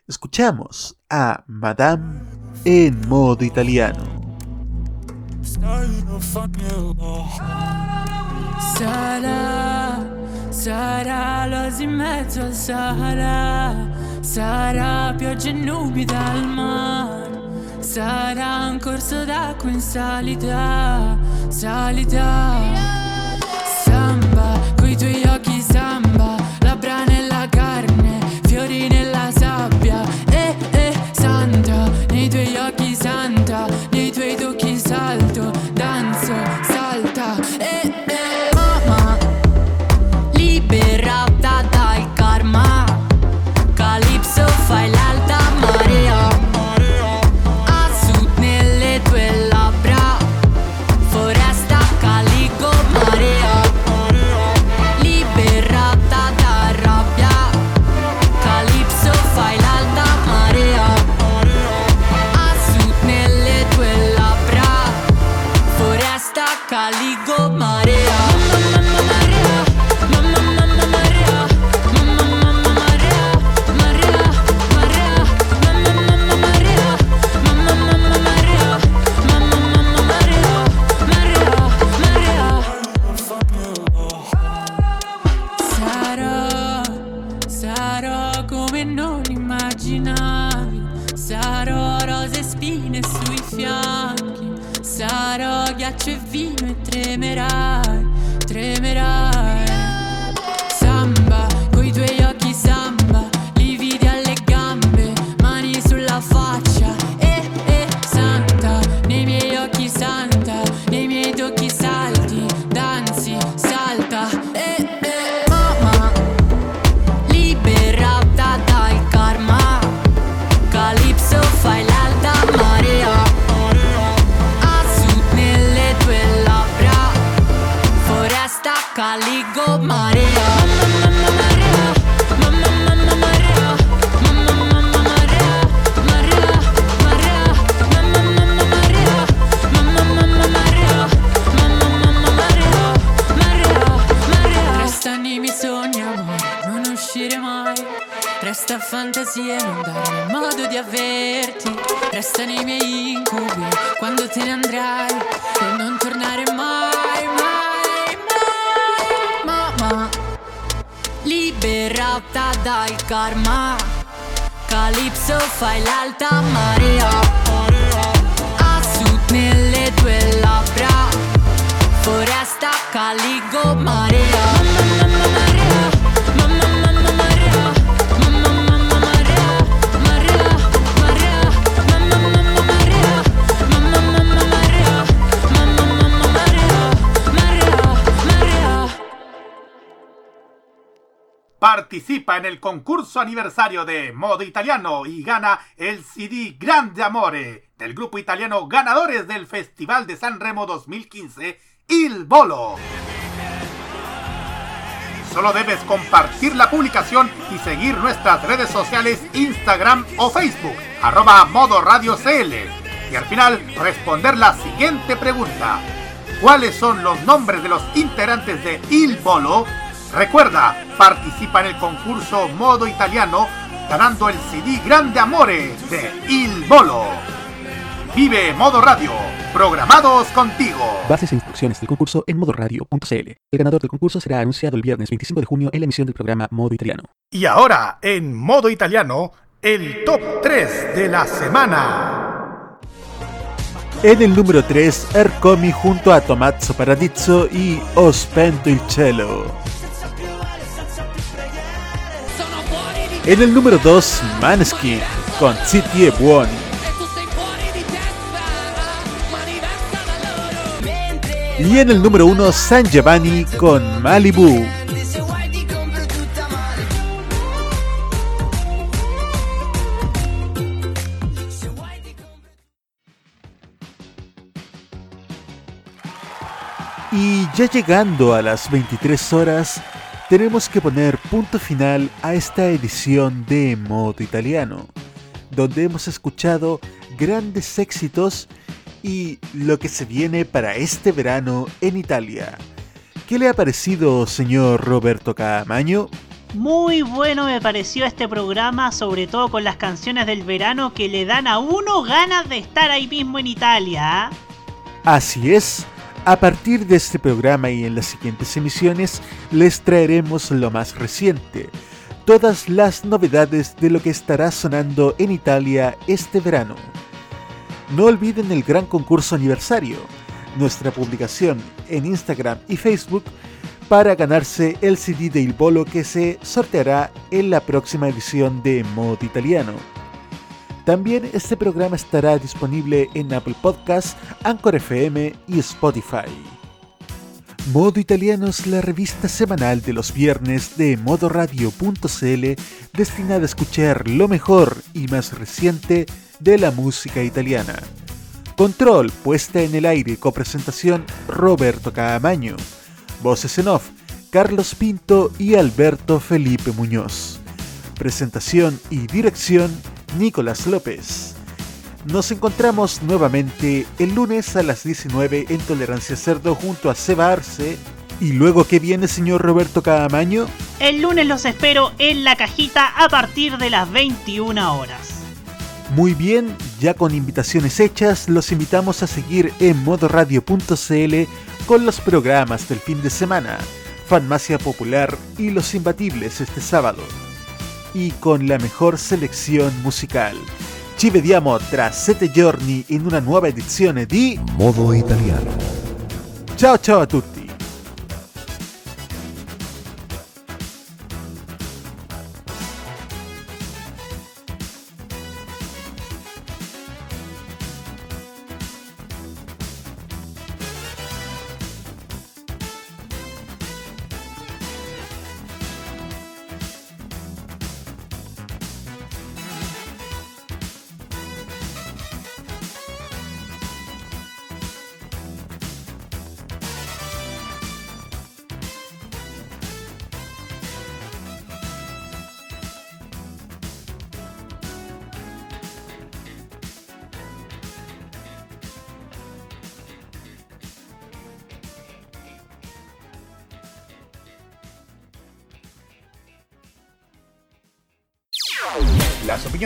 Escuchamos a Madame en modo italiano.
Sarà, sarà l'oasi in mezzo al Sahara, sarà pioggia e nubi dal mare, sarà un corso d'acqua in salita, salita. Samba, coi tuoi occhi samba, la labbra nella carne, fiori nella sabbia. Eh, eh, santa, nei tuoi occhi santa, nei tuoi tocchi alta mar.
Participa en el concurso aniversario de Modo Italiano y gana el CD Grande Amore del grupo italiano ganadores del Festival de San Remo 2015, Il Bolo. Solo debes compartir la publicación y seguir nuestras redes sociales Instagram o Facebook, arroba Modo Radio CL. Y al final responder la siguiente pregunta. ¿Cuáles son los nombres de los integrantes de Il Bolo? Recuerda, participa en el concurso Modo Italiano ganando el CD Grande Amore de Il Bolo. Vive Modo Radio, programados contigo.
Bases e instrucciones del concurso en modoradio.cl. El ganador del concurso será anunciado el viernes 25 de junio en la emisión del programa Modo Italiano.
Y ahora, en Modo Italiano, el top 3 de la semana.
En el número 3, Ercomi junto a Tomazzo Paradiso y Ho spento il cielo. En el número 2, Maneskin con Zitti e Buoni. Y en el número 1, San Giovanni con Malibu. Y ya llegando a las 23 horas, tenemos que poner punto final a esta edición de Modo Italiano, donde hemos escuchado grandes éxitos y lo que se viene para este verano en Italia. ¿Qué le ha parecido, señor Roberto Camaño?
Muy bueno me pareció este programa, sobre todo con las canciones del verano que le dan a uno ganas de estar ahí mismo en Italia. ¿ah?
Así es, a partir de este programa y en las siguientes emisiones les traeremos lo más reciente, todas las novedades de lo que estará sonando en Italia este verano. No olviden el gran concurso aniversario, nuestra publicación en Instagram y Facebook para ganarse el CD de Il Bolo que se sorteará en la próxima edición de Modo Italiano. También este programa estará disponible en Apple Podcasts, Anchor FM y Spotify. Modo Italiano es la revista semanal de los viernes de modoradio.cl destinada a escuchar lo mejor y más reciente de la música italiana. Control, puesta en el aire copresentación Roberto Caamaño. Voces en off, Carlos Pinto y Alberto Felipe Muñoz. Presentación y dirección, Nicolás López. Nos encontramos nuevamente el lunes a las 19 en Tolerancia Cerdo junto a Seba Arce. ¿Y luego qué viene, señor Roberto Caamaño?
El lunes los espero en la cajita a partir de las 21 horas.
Muy bien, ya con invitaciones hechas, los invitamos a seguir en modoradio.cl con los programas del fin de semana, Farmacia Popular y Los Imbatibles este sábado. Y con la mejor selección musical. Ci vediamo tra sette giorni in una nuova edizione di
Modo Italiano.
Ciao ciao a tutti!